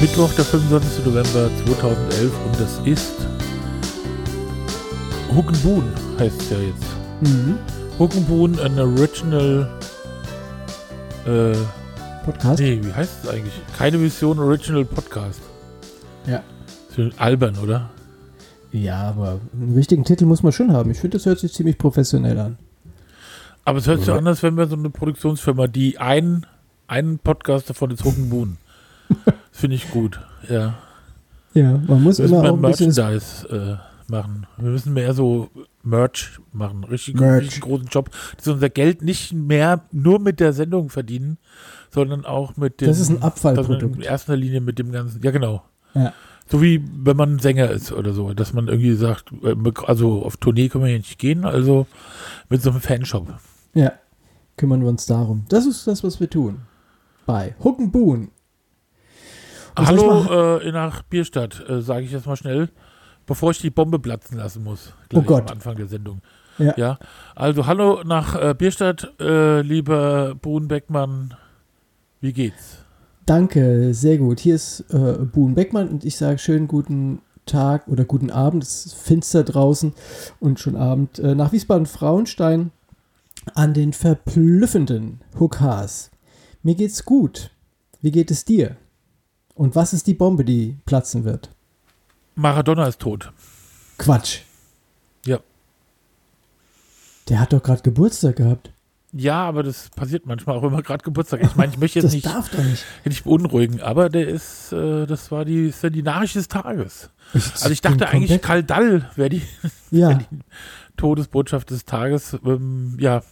Mittwoch, der 25. November 2011 und das ist Huckenboon heißt es ja jetzt. Mhm. Huckenboon, ein Original äh, Podcast? nee, wie heißt es eigentlich? Keine Mission Original Podcast. Ja. Albern, oder? Ja, aber einen richtigen Titel muss man schon haben. Ich finde, das hört sich ziemlich professionell an. Aber es hört sich Ja. an, als wenn wir so eine Produktionsfirma, die einen, einen Podcast davon ist Huckenboon. Finde ich gut, ja. Ja, man muss immer mehr auch ein bisschen. Merchandise äh, machen. Wir müssen mehr so Merch machen. Richtig, Merch. richtig großen Job. Dass wir unser Geld nicht mehr nur mit der Sendung verdienen, sondern auch mit dem. Das ist ein Abfallprodukt. In erster Linie mit dem ganzen. Ja, genau. Ja. So wie wenn man Sänger ist oder so, dass man irgendwie sagt, äh, also auf Tournee können wir hier nicht gehen, also mit so einem Fanshop. Ja, kümmern wir uns darum. Das ist das, was wir tun. Bei Huckenboon. Und ich Hallo äh, nach Bierstadt, äh, sage ich jetzt mal schnell, bevor ich die Bombe platzen lassen muss. Gleich Oh Gott. Am Anfang der Sendung. Ja. ja. Also hallo nach äh, Bierstadt, äh, lieber Bohn Beckmann. Wie geht's? Danke, sehr gut. Hier ist äh, Boon Beckmann und ich sage schönen guten Tag oder guten Abend. Es ist finster draußen und schon Abend äh, nach Wiesbaden-Frauenstein an den verblüffenden Hook Haas. Mir geht's gut. Wie geht es dir? Und was ist die Bombe, die platzen wird? Maradona ist tot. Quatsch. Ja. Der hat doch gerade Geburtstag gehabt. Ja, aber das passiert manchmal auch immer gerade Geburtstag. Ich meine, ich möchte jetzt Das nicht, darf doch nicht. nicht beunruhigen, aber der ist, äh, das war die, ist ja die Nachricht des Tages. Also ich dachte eigentlich, Karl Dall wäre die Ja, Todesbotschaft des Tages. Ähm, ja.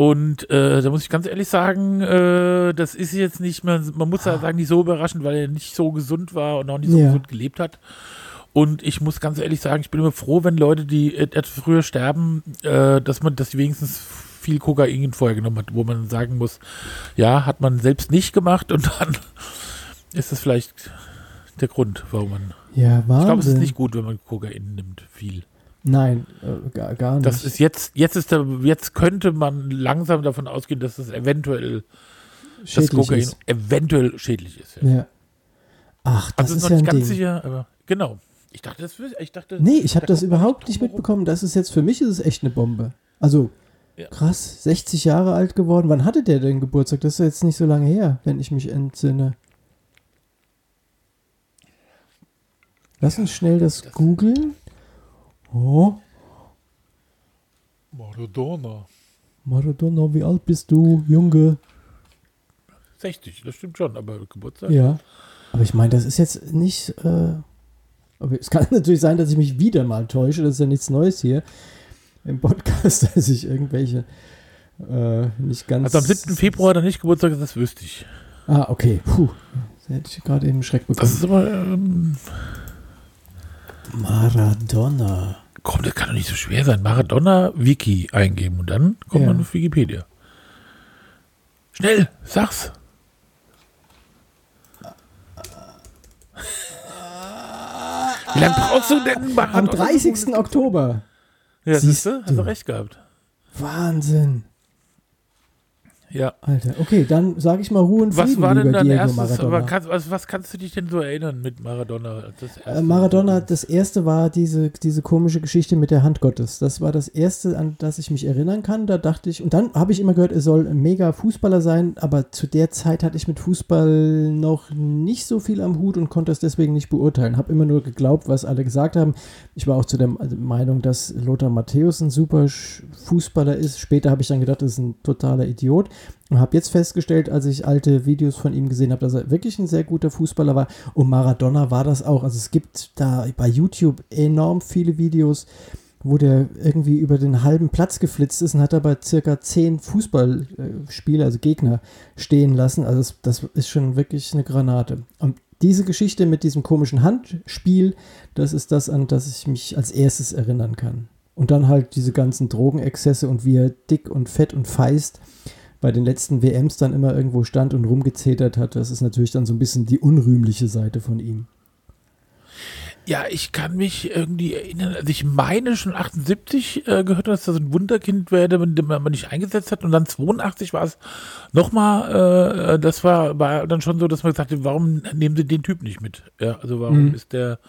Und äh, da muss ich ganz ehrlich sagen, äh, das ist jetzt nicht mehr, man muss ja sagen, nicht so überraschend, weil er nicht so gesund war und auch nicht so Ja. gesund gelebt hat. Und ich muss ganz ehrlich sagen, ich bin immer froh, wenn Leute, die et- etwas früher sterben, äh, dass man das wenigstens viel Kokain vorher genommen hat, wo man sagen muss, ja, hat man selbst nicht gemacht und dann ist das vielleicht der Grund, warum man. ja, Ich glaube, es ist Wahnsinn. nicht gut, wenn man Kokain nimmt, viel. Nein, äh, gar, gar nicht. Das ist jetzt, jetzt ist der, jetzt könnte man langsam davon ausgehen, dass das eventuell, das schädlich Kokain ist. eventuell schädlich ist. Ja. Ja. Ach, das also ist ist noch ja nicht ganz Ding. sicher, aber genau. Ich dachte, das ich dachte. Nee, ich habe da das überhaupt nicht mitbekommen. Das ist jetzt für mich ist es echt eine Bombe. Also Ja. krass, 60 Jahre alt geworden. Wann hatte der denn Geburtstag? Das ist jetzt nicht so lange her, wenn ich mich entsinne. Lass uns schnell das, das- googeln. Oh, Maradona. Maradona, wie alt bist du, Junge? 60, das stimmt schon, aber Geburtstag. Ja. Aber ich meine, das ist jetzt nicht. Äh, aber es kann natürlich sein, dass ich mich wieder mal täusche. Das ist ja nichts Neues hier im Podcast, dass ich irgendwelche äh, nicht ganz. Also am 7. Februar hat er nicht Geburtstag, das wüsste ich. Ah, okay. Puh. Das hätte ich gerade eben Schreck Das bekommen. ist aber, ähm, Maradona. komm, das kann doch nicht so schwer sein. Maradona Wiki eingeben und dann kommt Ja. man auf Wikipedia. Schnell, sag's. Wie lange brauchst du denn, Am Maradona? 30. Oktober. Ja, Siehst du? Hast du. recht gehabt. Wahnsinn. Ja. Alter. Okay, dann sage ich mal Ruhe und Was Frieden, war denn dein Diego erstes, Maradona. kannst, was, was kannst du dich denn so erinnern mit Maradona? als Das erste? Äh, Maradona, das erste war diese, diese komische Geschichte mit der Hand Gottes. Das war das erste, an das ich mich erinnern kann. Da dachte ich, und dann habe ich immer gehört, er soll ein mega Fußballer sein, aber zu der Zeit hatte ich mit Fußball noch nicht so viel am Hut und konnte es deswegen nicht beurteilen. Habe immer nur geglaubt, was alle gesagt haben. Ich war auch zu der Meinung, dass Lothar Matthäus ein super Fußballer ist. Später habe ich dann gedacht, das ist ein totaler Idiot. Und habe jetzt festgestellt, als ich alte Videos von ihm gesehen habe, dass er wirklich ein sehr guter Fußballer war. Und Maradona war das auch. Also es gibt da bei YouTube enorm viele Videos, wo der irgendwie über den halben Platz geflitzt ist und hat dabei circa zehn Fußballspieler, also Gegner, stehen lassen. Also das, das ist schon wirklich eine Granate. Und diese Geschichte mit diesem komischen Handspiel, das ist das, an das ich mich als erstes erinnern kann. Und dann halt diese ganzen Drogenexzesse und wie er dick und fett und feist bei den letzten WMs dann immer irgendwo stand und rumgezetert hat. Das ist natürlich dann so ein bisschen die unrühmliche Seite von ihm. Ja, ich kann mich irgendwie erinnern, also ich meine schon 78 äh, gehört, dass das ein Wunderkind wäre, mit dem man nicht eingesetzt hat und dann 82 war es nochmal, äh, das war, war dann schon so, dass man gesagt hat, warum nehmen sie den Typ nicht mit? Ja, also warum mhm. ist der,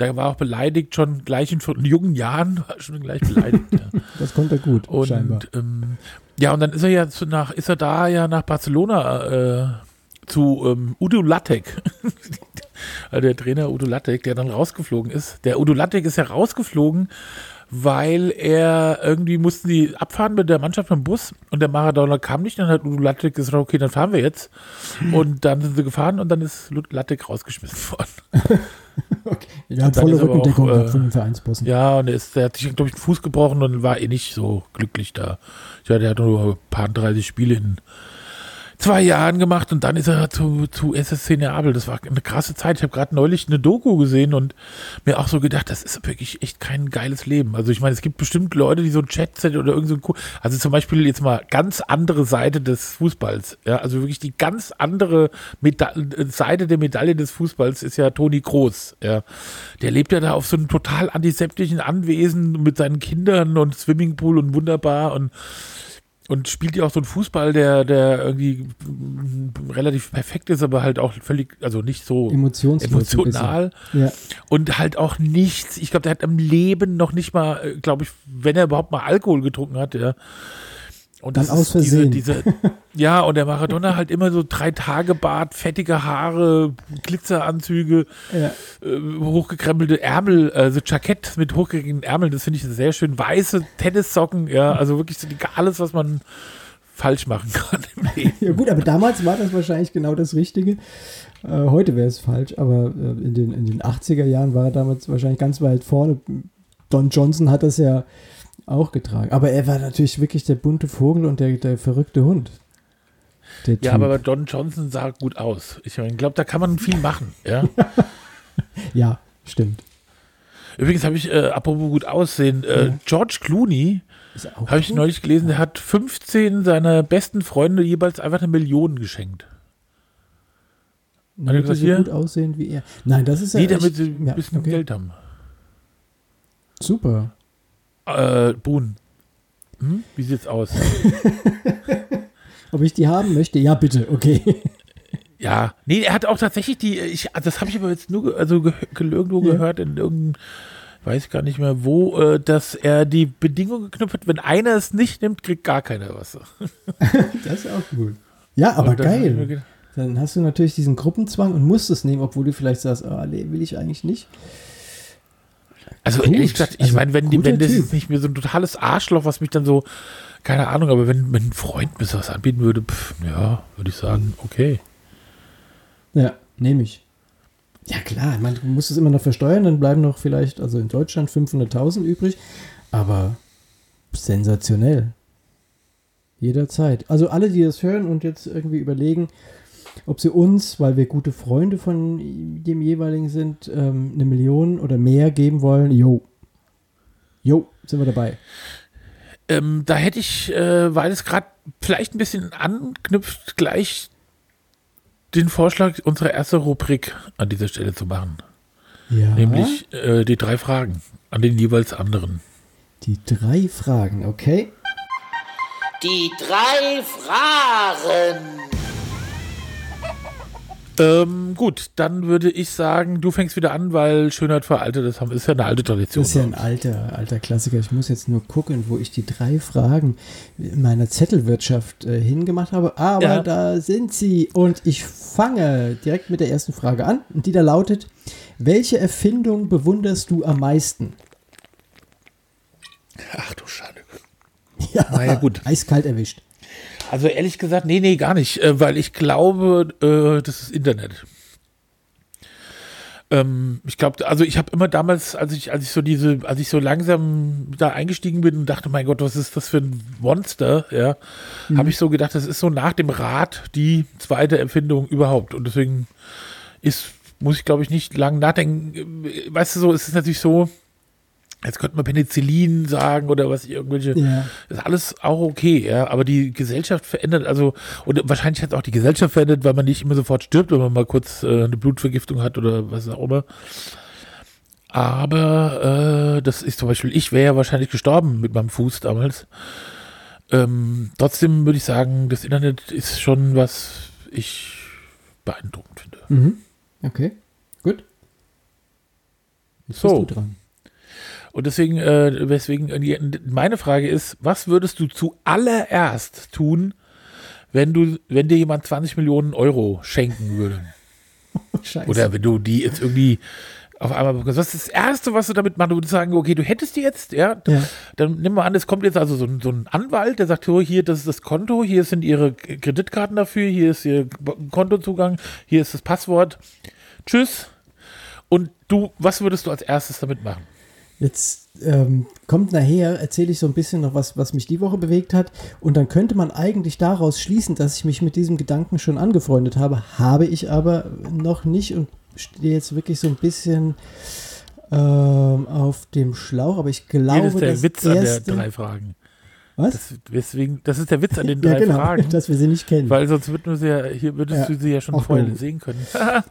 der war auch beleidigt schon gleich in, in jungen Jahren, war schon gleich beleidigt. ja. Das konnte er gut, und, scheinbar. Ähm, ja, und dann ist er ja zu, nach, ist er da ja nach Barcelona äh, zu ähm, Udo Lattek. der Trainer Udo Lattek, der dann rausgeflogen ist. Der Udo Lattek ist ja rausgeflogen, weil er irgendwie mussten die abfahren mit der Mannschaft im Bus und der Maradona kam nicht. Dann hat Udo Lattek gesagt, okay, dann fahren wir jetzt. Und dann sind sie gefahren und dann ist Lattek rausgeschmissen worden. okay. Ja, volle Rückendeckung auch, äh, von den Vereinsbossen. Ja, und er, ist, er hat sich, glaube ich, den Fuß gebrochen und war eh nicht so glücklich da. Ja, der hat nur ein paar 30 Spiele in zwei Jahren gemacht und dann ist er zu, zu SSC Neapel. Das war eine krasse Zeit. Ich habe gerade neulich eine Doku gesehen und mir auch so gedacht, das ist wirklich echt kein geiles Leben. Also ich meine, es gibt bestimmt Leute, die so ein Chatset oder irgend so ein, also zum Beispiel jetzt mal ganz andere Seite des Fußballs. Ja, also wirklich die ganz andere Meda Seite der Medaille des Fußballs ist ja Toni Groß. Ja, der lebt ja da auf so einem total antiseptischen Anwesen mit seinen Kindern und Swimmingpool und wunderbar und und spielt ja auch so einen Fußball, der, der irgendwie relativ perfekt ist, aber halt auch völlig, also nicht so emotional. Ja. Und halt auch nichts. Ich glaube, der hat im Leben noch nicht mal, äh, glaube ich, wenn er überhaupt mal Alkohol getrunken hat, ja, und Dann aus Versehen. Diese, diese, ja, und der Maradona halt immer so drei Tage Bart, fettige Haare, Glitzeranzüge, ja. äh, hochgekrempelte Ärmel, also Jackett mit hochgekrempelten Ärmeln, das finde ich sehr schön. Weiße Tennissocken, ja, also wirklich so die, alles, was man falsch machen kann im Leben. Ja gut, aber damals war das wahrscheinlich genau das Richtige. Äh, heute wäre es falsch, aber äh, in, den, in den 80er Jahren war er damals wahrscheinlich ganz weit vorne. Don Johnson hat das ja auch getragen. Aber er war natürlich wirklich der bunte Vogel und der, der verrückte Hund. Der ja, typ. aber Don Johnson sah gut aus. Ich glaube, da kann man viel machen. Ja, ja stimmt. Übrigens habe ich, äh, apropos gut aussehen, äh, ja. George Clooney, habe ich neulich gelesen, der hat 15 seiner besten Freunde jeweils einfach eine Million geschenkt. Damit sie so gut aussehen wie er. Nein, das ist ja. Nee, damit sie ein bisschen okay. Geld haben. Super. Äh, Boon. Hm? Wie sieht's aus? Ob ich die haben möchte? Ja, bitte, okay. Ja, nee, er hat auch tatsächlich die, ich, das habe ich aber jetzt nur also ge, irgendwo ja. gehört in irgendeinem, weiß gar nicht mehr wo, äh, dass er die Bedingung geknüpft hat, wenn einer es nicht nimmt, kriegt gar keiner was. das ist auch gut. Ja, aber geil. Dann hast du natürlich diesen Gruppenzwang und musst es nehmen, obwohl du vielleicht sagst, oh, nee, will ich eigentlich nicht. Also Gut. ehrlich gesagt, ich also, meine, wenn, wenn das ist nicht mehr so ein totales Arschloch, was mich dann so, keine Ahnung, aber wenn, wenn ein Freund mir sowas anbieten würde, pff, ja, würde ich sagen, okay. Ja, nehme ich. Ja klar, ich meine, du musst es immer noch versteuern, dann bleiben noch vielleicht, also in Deutschland 500.000 übrig, aber sensationell. Jederzeit. Also alle, die das hören und jetzt irgendwie überlegen, ob sie uns, weil wir gute Freunde von dem jeweiligen sind, ähm, eine Million oder mehr geben wollen. Jo. Jo, sind wir dabei. Ähm, da hätte ich, äh, weil es gerade vielleicht ein bisschen anknüpft, gleich den Vorschlag, unsere erste Rubrik an dieser Stelle zu machen. Ja. Nämlich äh, die drei Fragen an den jeweils anderen. Die drei Fragen, okay. Die drei Fragen. Ähm, gut, dann würde ich sagen, du fängst wieder an, weil Schönheit veraltet ist, ist ja eine alte Tradition. Das ist ja ein alter, alter Klassiker. Ich muss jetzt nur gucken, wo ich die drei Fragen in meiner Zettelwirtschaft äh, hingemacht habe. Aber ja. da sind sie. Und ich fange direkt mit der ersten Frage an. Und die da lautet: Welche Erfindung bewunderst du am meisten? Ach du Schade. Ja, naja, gut. Eiskalt erwischt. Also ehrlich gesagt, nee, nee, gar nicht, äh, weil ich glaube, äh, das ist Internet. Ähm, ich glaube, also ich habe immer damals, als ich, als ich so diese, als ich so langsam da eingestiegen bin und dachte, mein Gott, was ist das für ein Monster, ja, mhm. habe ich so gedacht, das ist so nach dem Rad die zweite Empfindung überhaupt. Und deswegen ist, muss ich glaube ich nicht lang nachdenken. Weißt du so, es ist natürlich so, Jetzt könnte man Penicillin sagen oder was irgendwelche. Ja. Ist alles auch okay, ja. Aber die Gesellschaft verändert, also, und wahrscheinlich hat auch die Gesellschaft verändert, weil man nicht immer sofort stirbt, wenn man mal kurz äh, eine Blutvergiftung hat oder was auch immer. Aber äh, das ist zum Beispiel, ich wäre ja wahrscheinlich gestorben mit meinem Fuß damals. Ähm, trotzdem würde ich sagen, das Internet ist schon was ich beeindruckend finde. Mhm. Okay, gut. Jetzt so. bist du dran. Und deswegen, äh, weswegen, meine Frage ist, was würdest du zuallererst tun, wenn du, wenn dir jemand 20 Millionen Euro schenken würde? Scheiße. Oder wenn du die jetzt irgendwie auf einmal bekommst. Was ist das Erste, was du damit machst? Du würdest sagen, okay, du hättest die jetzt, ja? ja. Dann nimm mal an, es kommt jetzt also so ein, so ein Anwalt, der sagt, oh, hier, das ist das Konto, hier sind ihre Kreditkarten dafür, hier ist ihr Kontozugang, hier ist das Passwort. Tschüss. Und du, was würdest du als erstes damit machen? Jetzt ähm, kommt nachher, erzähle ich so ein bisschen noch was, was mich die Woche bewegt hat. Und dann könnte man eigentlich daraus schließen, dass ich mich mit diesem Gedanken schon angefreundet habe. Habe ich aber noch nicht und stehe jetzt wirklich so ein bisschen ähm, auf dem Schlauch. Aber ich glaube, das ist der Witz erste, an der drei Fragen. Was? Das, deswegen, das ist der Witz an den drei ja, genau, Fragen. Dass wir sie nicht kennen. Weil sonst würden wir sie ja, hier würdest ja, du sie ja schon vorher sehen können.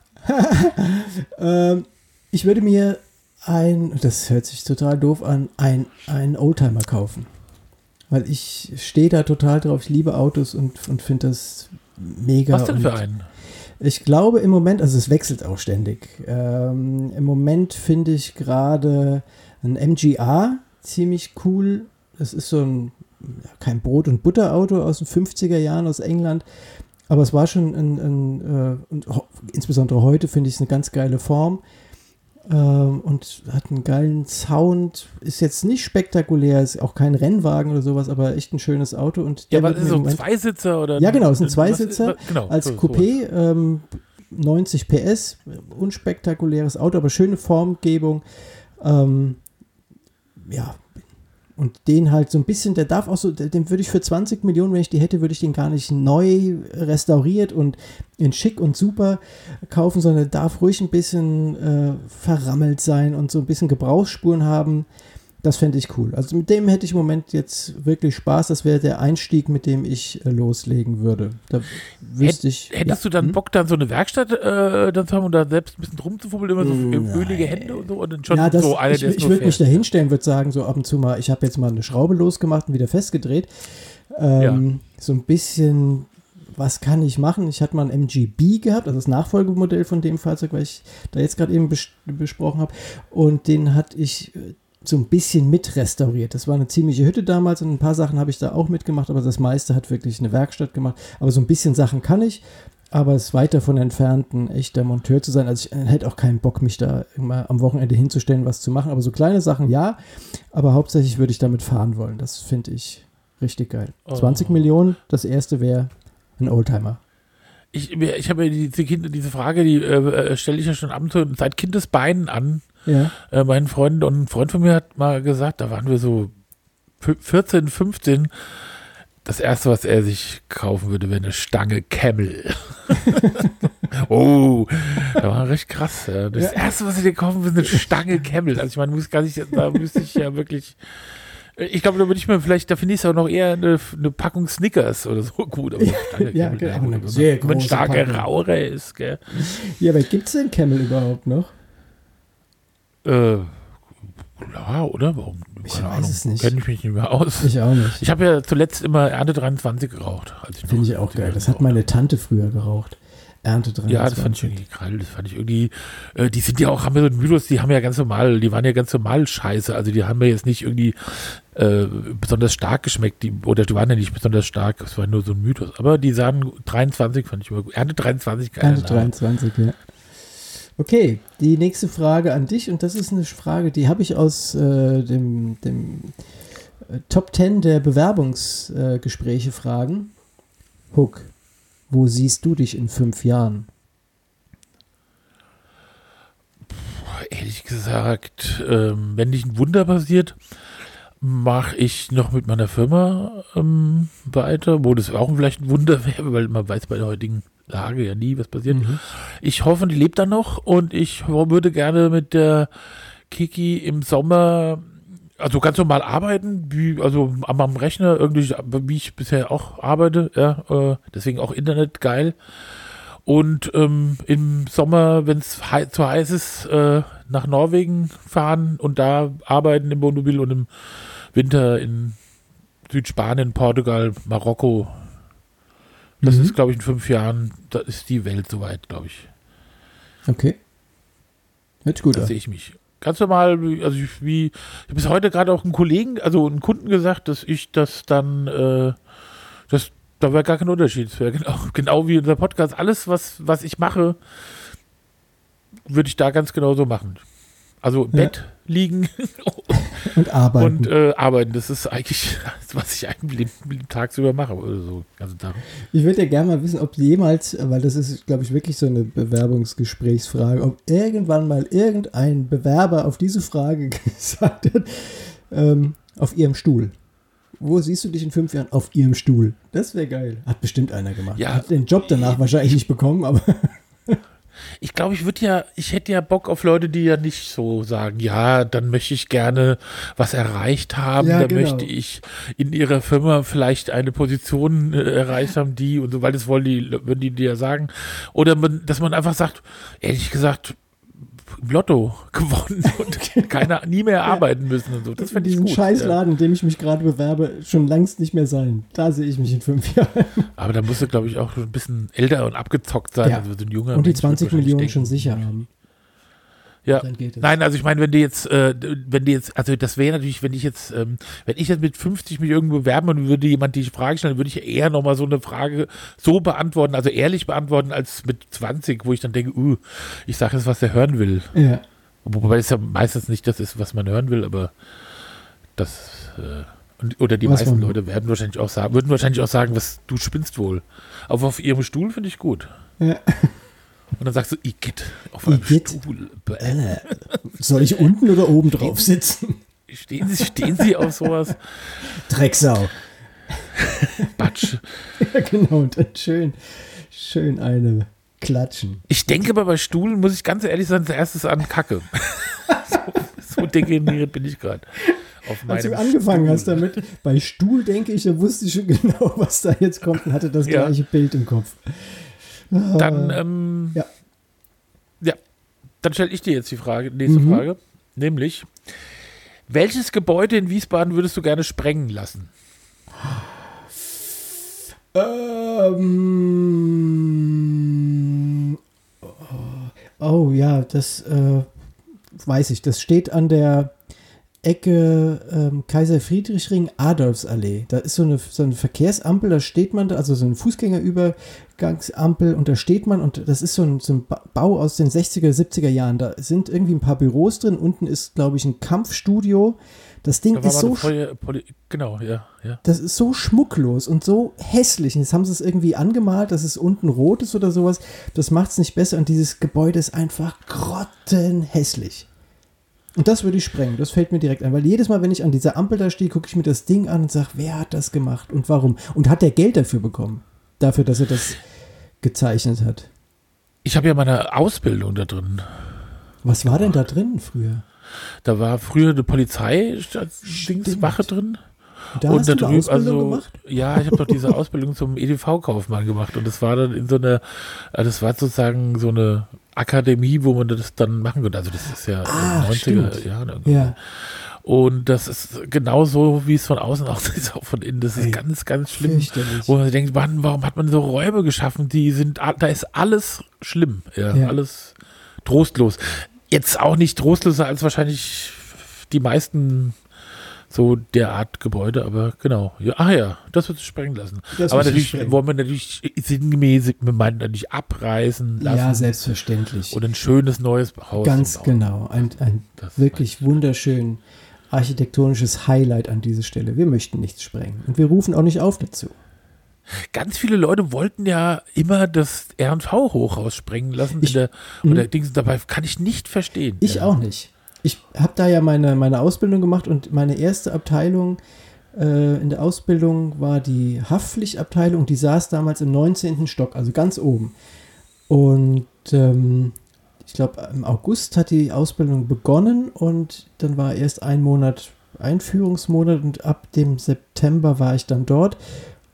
ähm, ich würde mir ein, das hört sich total doof an, ein, ein Oldtimer kaufen. Weil ich stehe da total drauf, ich liebe Autos und, und finde das mega. Was denn für einen? Ich glaube im Moment, also es wechselt auch ständig. Ähm, Im Moment finde ich gerade ein MGA ziemlich cool. Das ist so ein, kein Brot- und Butterauto aus den 50er Jahren aus England. Aber es war schon ein, ein äh, und insbesondere heute finde ich es eine ganz geile Form und hat einen geilen Sound. Ist jetzt nicht spektakulär, ist auch kein Rennwagen oder sowas, aber echt ein schönes Auto. Und ja, aber ist so ein Zweisitzer oder? Ja, genau, ist ein Zweisitzer was, genau, als so, Coupé. Ähm, 90 PS, unspektakuläres Auto, aber schöne Formgebung. Ähm, ja, und den halt so ein bisschen, der darf auch so, den würde ich für 20 Millionen, wenn ich die hätte, würde ich den gar nicht neu restauriert und in schick und super kaufen, sondern der darf ruhig ein bisschen äh, verrammelt sein und so ein bisschen Gebrauchsspuren haben. Das fände ich cool. Also mit dem hätte ich im Moment jetzt wirklich Spaß. Das wäre der Einstieg, mit dem ich äh, loslegen würde. Da wüsste ich. Hättest ja. du dann hm? Bock, dann so eine Werkstatt äh, dann zu haben und da selbst ein bisschen rumzufummeln, immer so Nein. ölige Hände und so? Und schon ja, das, so eine, ich, ich würde mich da hinstellen, würde sagen, so ab und zu mal, ich habe jetzt mal eine Schraube losgemacht und wieder festgedreht. Ähm, ja. So ein bisschen was kann ich machen? Ich hatte mal ein MGB gehabt, also das Nachfolgemodell von dem Fahrzeug, was ich da jetzt gerade eben bes besprochen habe. Und den hatte ich äh, so ein bisschen mit restauriert. Das war eine ziemliche Hütte damals und ein paar Sachen habe ich da auch mitgemacht, aber das meiste hat wirklich eine Werkstatt gemacht. Aber so ein bisschen Sachen kann ich, aber es ist weit davon entfernt, ein echter Monteur zu sein. Also ich hätte auch keinen Bock, mich da immer am Wochenende hinzustellen, was zu machen. Aber so kleine Sachen ja, aber hauptsächlich würde ich damit fahren wollen. Das finde ich richtig geil. Oh. 20 Millionen, das erste wäre ein Oldtimer. Ich, ich habe diese, diese Frage, die äh, äh stelle ich ja schon ab und seit Kindesbeinen an ja. Äh, mein Freund und ein Freund von mir hat mal gesagt, da waren wir so 14, 15. Das erste, was er sich kaufen würde, wäre eine Stange Camel. oh, da war recht krass. Das ja. erste, was ich dir kaufen würde, ist eine Stange Camel. Also ich meine, muss gar nicht, da müsste ich ja wirklich. Ich glaube, da würde ich mir vielleicht, da finde ich es auch noch eher eine, eine, Packung Snickers oder so gut. Aber ja, ja, genau. sehr Wenn starke Raure ist, gell. Ja, aber gibt es den Camel überhaupt noch? Äh, ja, oder? Warum? Keine ich Ahnung. es nicht. Kenne ich mich nicht mehr aus. Ich auch nicht. Ich habe ja zuletzt immer Ernte 23 geraucht. Finde ich auch geil. Das hat meine Tante früher geraucht. Ernte 23. Ja, das fand ich irgendwie geil. Das fand ich irgendwie, äh, die sind ja auch, haben ja so einen Mythos, die haben ja ganz normal, die waren ja ganz normal scheiße. Also die haben ja jetzt nicht irgendwie äh, besonders stark geschmeckt, die, oder die waren ja nicht besonders stark, es war nur so ein Mythos. Aber die sahen 23, fand ich immer gut. Ernte 23, geil. Ernte 23, ja. Okay, die nächste Frage an dich und das ist eine Frage, die habe ich aus äh, dem, dem äh, Top 10 der Bewerbungsgespräche äh, Fragen. Hook, wo siehst du dich in fünf Jahren? Puh, ehrlich gesagt, ähm, wenn nicht ein Wunder passiert, mache ich noch mit meiner Firma ähm, weiter, wo das auch vielleicht ein Wunder wäre, weil man weiß bei der heutigen Lage ja nie, was passiert. Mhm. Ich hoffe, die lebt dann noch und ich würde gerne mit der Kiki im Sommer also ganz normal arbeiten, wie, also am, am Rechner, irgendwie, wie ich bisher auch arbeite, ja, äh, deswegen auch Internet geil. Und ähm, im Sommer, wenn es hei zu heiß ist, äh, nach Norwegen fahren und da arbeiten im Wohnmobil und im Winter in Südspanien, Portugal, Marokko. Das Mhm. ist, glaube ich, in fünf Jahren, da ist die Welt soweit, glaube ich. Okay. Hört gut Da sehe ich mich. Ganz normal, also ich, wie, ich habe bis heute gerade auch einen Kollegen, also einen Kunden gesagt, dass ich das dann, äh, das, da wäre gar kein Unterschied. Es wäre genau, genau wie unser Podcast. Alles, was, was ich mache, würde ich da ganz genauso machen. Also im Ja. Bett liegen Und arbeiten. und äh, arbeiten. Das ist eigentlich was ich eigentlich tagsüber mache oder so. Also. Ich würde ja gerne mal wissen, ob jemals, weil das ist, glaube ich, wirklich so eine Bewerbungsgesprächsfrage, ob irgendwann mal irgendein Bewerber auf diese Frage gesagt hat, ähm, auf ihrem Stuhl. Wo siehst du dich in fünf Jahren? Auf ihrem Stuhl. Das wäre geil. Hat bestimmt einer gemacht. Ja. Hat den Job danach wahrscheinlich nicht bekommen, aber Ich glaube, ich würde ja, ich hätte ja Bock auf Leute, die ja nicht so sagen, ja, dann möchte ich gerne was erreicht haben, Ja, dann genau. möchte ich in ihrer Firma vielleicht eine Position äh, erreicht haben, die und so, weil das wollen die, würden die dir ja sagen. Oder man, dass man einfach sagt, ehrlich gesagt, Lotto gewonnen und keiner nie mehr arbeiten müssen und so. Das finde ich diesen gut. Scheißladen, in dem ich mich gerade bewerbe, schon längst nicht mehr sein. Da sehe ich mich in fünf Jahren. Ja. Aber da musst du, glaube ich, auch schon ein bisschen älter und abgezockt sein. Ja. Also so ein junger Und die Mensch wird 20 wahrscheinlich Millionen denken, schon sicher haben. Ja. Dann geht es. Nein, also ich meine, wenn die jetzt, äh, wenn die jetzt, also das wäre natürlich, wenn ich jetzt, ähm, wenn ich jetzt mit 50 mich irgendwo bewerben und würde jemand die Frage stellen, würde ich eher nochmal so eine Frage so beantworten, also ehrlich beantworten, als mit 20, wo ich dann denke, uh, ich sage jetzt, was der hören will. Ja. Wobei es ja meistens nicht das ist, was man hören will, aber das, äh, und, oder die Was meisten Leute werden wahrscheinlich auch sagen, würden wahrscheinlich auch sagen, was du spinnst wohl. Aber auf ihrem Stuhl finde ich gut. Ja. Und dann sagst du, Igitt, auf einem Igitt. Stuhl. Bäh. Äh, soll ich unten oder oben drauf sitzen? Stehen Sie, stehen Sie auf sowas? Drecksau. Batsch. Ja, genau. Und dann schön, schön eine klatschen. Ich denke aber bei Stuhl, muss ich ganz ehrlich sagen, als erstes an Kacke. so, so degeneriert bin ich gerade. Als du angefangen Stuhl. hast damit, bei Stuhl denke ich, da wusste ich schon genau, was da jetzt kommt und hatte das Ja. gleiche Bild im Kopf. Dann, ähm, Ja. ja. Dann stelle ich dir jetzt die Frage, nächste Mhm. Frage. Nämlich, welches Gebäude in Wiesbaden würdest du gerne sprengen lassen? Ähm, oh ja, das äh, weiß ich. Das steht an der Ecke ähm, Kaiser Friedrich Ring Adolfsallee. Da ist so eine, so eine Verkehrsampel, da steht man, da, also so eine Fußgängerübergangsampel und da steht man und das ist so ein, so ein Ba- Bau aus den 60er, 70er Jahren. Da sind irgendwie ein paar Büros drin. Unten ist, glaube ich, ein Kampfstudio. Das Ding Da ist so Poli genau, ja, ja. das ist so schmucklos und so hässlich. Und jetzt haben sie es irgendwie angemalt, dass es unten rot ist oder sowas. Das macht es nicht besser und dieses Gebäude ist einfach grottenhässlich. Und das würde ich sprengen. Das fällt mir direkt ein. Weil jedes Mal, wenn ich an dieser Ampel da stehe, gucke ich mir das Ding an und sage, wer hat das gemacht und warum? Und hat der Geld dafür bekommen? Dafür, dass er das gezeichnet hat. Ich habe ja meine Ausbildung da drin. Was war denn da drin früher? Da war früher eine Polizeidienstwache drin. Und da hast du da eine drüben, Ausbildung gemacht? Ja, ich habe doch diese Ausbildung zum EDV-Kaufmann gemacht und das war dann in so einer, äh, das war sozusagen so eine Akademie, wo man das dann machen konnte. Also das ist ja Ah, 90er stimmt. Jahre. Ja. Und das ist genauso, wie es von außen aussieht, auch von innen. Das ist Ey, ganz, ganz schlimm. Wo man sich denkt, Mann, warum hat man so Räume geschaffen? Die sind, da ist alles schlimm. Ja, Ja. alles trostlos. Jetzt auch nicht trostloser als wahrscheinlich die meisten so derart Gebäude, aber genau. Ja, ach ja, das wird sich sprengen lassen. Das aber natürlich sprengen. wollen wir natürlich sinngemäß, wir meinen natürlich abreißen lassen Ja, selbstverständlich. und ein schönes neues Haus Ganz genau. Ein, ein wirklich wunderschön architektonisches Highlight an dieser Stelle. Wir möchten nichts sprengen. Und wir rufen auch nicht auf dazu. Ganz viele Leute wollten ja immer das RV-Hochhaus sprengen lassen. Ich- der, oder Dings, dabei kann ich nicht verstehen. Ich ja. auch nicht. Ich habe da ja meine, meine Ausbildung gemacht und meine erste Abteilung äh, in der Ausbildung war die Haftpflichtabteilung. Die saß damals im 19. Stock, also ganz oben. Und ähm, ich glaube, im August hat die Ausbildung begonnen und dann war erst ein Monat Einführungsmonat und ab dem September war ich dann dort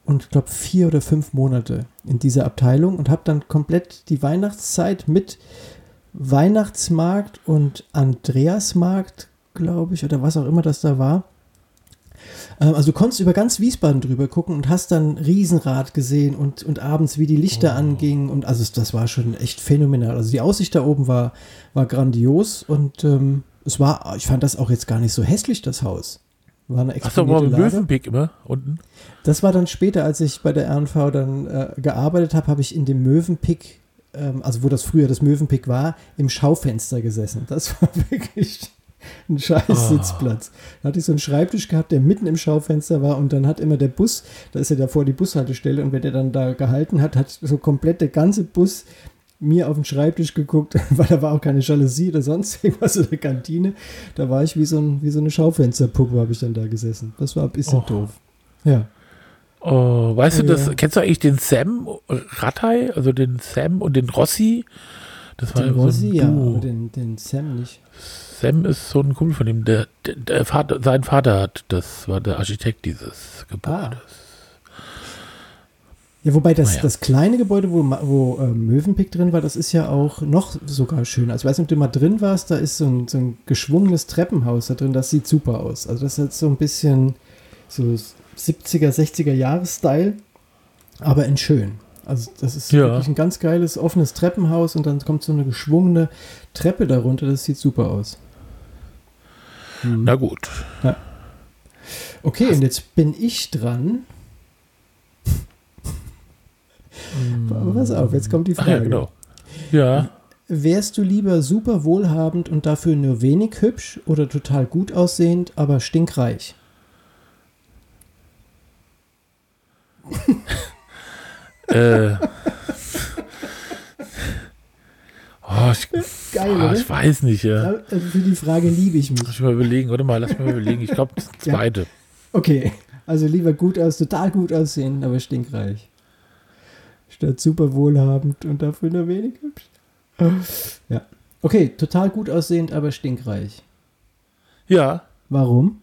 und ich glaube vier oder fünf Monate in dieser Abteilung und habe dann komplett die Weihnachtszeit mit Weihnachtsmarkt und Andreasmarkt, glaube ich, oder was auch immer das da war. Ähm, also du konntest über ganz Wiesbaden drüber gucken und hast dann Riesenrad gesehen und, und abends, wie die Lichter Oh. angingen. Und also das war schon echt phänomenal. Also die Aussicht da oben war, war grandios und ähm, es war, ich fand das auch jetzt gar nicht so hässlich, das Haus. War eine aber exponierte einen Lage. Möwenpick immer unten? Das war dann später, als ich bei der RNV dann äh, gearbeitet habe, habe ich in dem Möwenpick, ähm, also wo das früher das Möwenpick war, im Schaufenster gesessen. Das war wirklich ein scheiß Ah. Sitzplatz. Da hatte ich so einen Schreibtisch gehabt, der mitten im Schaufenster war und dann hat immer der Bus, da ist ja davor die Bushaltestelle und wenn der dann da gehalten hat, hat so komplett der ganze Bus mir auf den Schreibtisch geguckt, weil da war auch keine Jalousie oder sonst irgendwas in der Kantine. Da war ich wie so, ein, wie so eine Schaufensterpuppe, habe ich dann da gesessen. Das war ein bisschen Oh. doof. Ja. Oh, weißt du, das, Ja. kennst du eigentlich den Sam Rattay, also den Sam und den Rossi? Das war Den so Rossi, ein ja, den, den Sam nicht. Sam ist so ein Kumpel von ihm. Der, der, der Vater, sein Vater hat, das war der Architekt dieses Gebäudes. Ja, wobei das, Naja. das kleine Gebäude, wo, wo ähm, Mövenpick drin war, das ist ja auch noch sogar schön. Also ich weiß nicht, ob du mal drin warst, da ist so ein, so ein geschwungenes Treppenhaus da drin, das sieht super aus. Also das ist jetzt so ein bisschen so 70er, 60er Jahres-Style, aber in schön. Also das ist Ja. wirklich ein ganz geiles, offenes Treppenhaus und dann kommt so eine geschwungene Treppe darunter, das sieht super aus. Mhm. Na gut. Okay, und jetzt bin ich dran. Pass auf, jetzt kommt die Ach Frage. ja, genau. Ja. Wärst du lieber super wohlhabend und dafür nur wenig hübsch oder total gut aussehend, aber stinkreich? äh. Oh, ich, Geil, ah, oder? ich weiß nicht, ja. Ja, also für die Frage liebe ich Lass mich. mich mal überlegen, warte mal, lass mich mal überlegen. Ich glaube, das Ja. zweite. Okay, also lieber gut aus, total gut aussehend, aber stinkreich. Statt super wohlhabend und dafür nur wenig hübsch. Ja. Okay, total gut aussehend, aber stinkreich. Ja. Warum?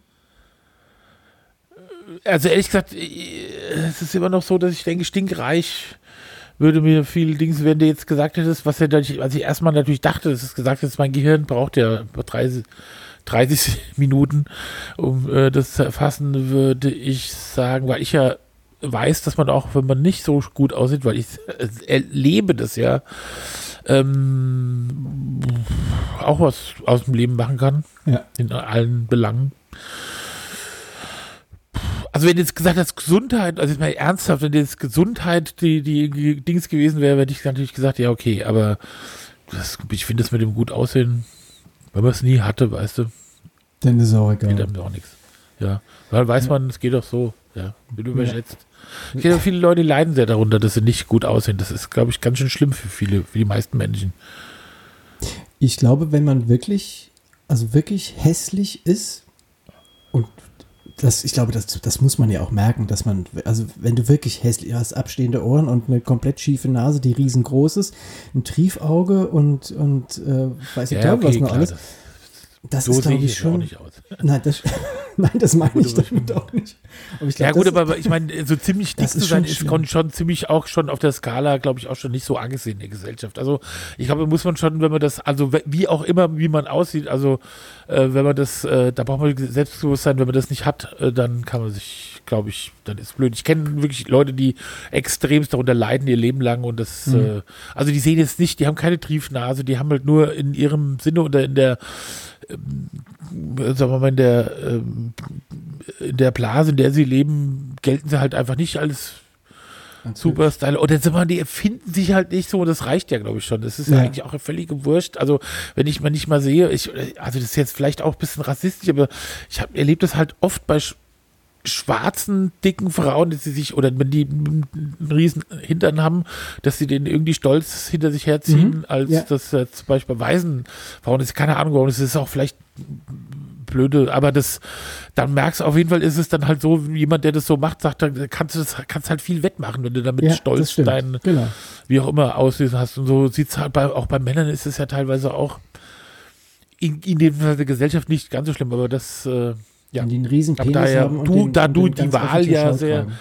Also ehrlich gesagt, äh, es ist immer noch so, dass ich denke, stinkreich würde mir viel Dings, wenn du jetzt gesagt hättest, was, was ich erstmal natürlich dachte, dass es gesagt ist, mein Gehirn braucht ja 30, 30 Minuten, um äh, das zu erfassen, würde ich sagen, weil ich ja weiß, dass man auch, wenn man nicht so gut aussieht, weil ich erlebe das ja, ähm, auch was aus dem Leben machen kann, Ja. in allen Belangen. Also wenn jetzt gesagt hast, Gesundheit, also jetzt mal ernsthaft, wenn jetzt Gesundheit die, die, Dings gewesen wäre, hätte ich natürlich gesagt, ja, okay, aber das, ich finde das mit dem gut aussehen, wenn man es nie hatte, weißt du, Dann ist es auch geht egal. einem auch nichts. Ja, weil weiß man, es geht doch so, ja, bin überschätzt. Ich kenne viele Leute, leiden sehr darunter, dass sie nicht gut aussehen. Das ist, glaube ich, ganz schön schlimm für viele, für die meisten Menschen. Ich glaube, wenn man wirklich, also wirklich hässlich ist und das, ich glaube, das, das muss man ja auch merken, dass man, also wenn du wirklich hässlich hast, abstehende Ohren und eine komplett schiefe Nase, die riesengroß ist, ein Triefauge und, und äh, weiß ich Ja, glaube was noch klar, alles, das, so ist, sehe ich jetzt auch schon. nicht aus. Nein, das, nein, das meine ich damit auch nicht. Ich Ja glaub, gut, das- aber ich meine, so ziemlich dick das zu ist sein, schon ist schon, schon ziemlich auch schon auf der Skala, glaube ich, auch schon nicht so angesehen in der Gesellschaft. Also ich glaube, muss man schon, wenn man das, also wie auch immer, wie man aussieht, also äh, wenn man das, äh, da braucht man Selbstbewusstsein, wenn man das nicht hat, äh, dann kann man sich, glaube ich, dann ist blöd. Ich kenne wirklich Leute, die extremst darunter leiden ihr Leben lang und das, Mhm. äh, also die sehen jetzt nicht, die haben keine Triefnase, die haben halt nur in ihrem Sinne oder in der sagen wir mal, in der, ähm, in der Blase, in der sie leben, gelten sie halt einfach nicht als Superstyle. Oder sagen wir die erfinden sich halt nicht so, und das reicht ja, glaube ich, schon. Das ist ja, Ja. eigentlich auch völlig Wurscht. Also, wenn ich mal nicht mal sehe, ich, also das ist jetzt vielleicht auch ein bisschen rassistisch, aber ich habe erlebt das halt oft bei schwarzen, dicken Frauen, dass sie sich, oder wenn die einen riesen Hintern haben, dass sie den irgendwie stolz hinter sich herziehen, Mhm. als Ja. das äh, zum Beispiel bei weißen Frauen ist. Keine Ahnung, warum. Das ist auch vielleicht blöde, aber das, dann merkst du auf jeden Fall, ist es dann halt so, jemand, der das so macht, sagt, dann kannst du das, kannst halt viel wettmachen, wenn du damit ja, stolz deinen, Genau. wie auch immer, auslesen hast. Und so sieht es halt bei, auch bei Männern ist es ja teilweise auch in, in der Gesellschaft nicht ganz so schlimm, aber das, äh, ja. Wenn die einen riesen Penis da ja haben und du- den, da du den die Wahl ja sehr- tragen.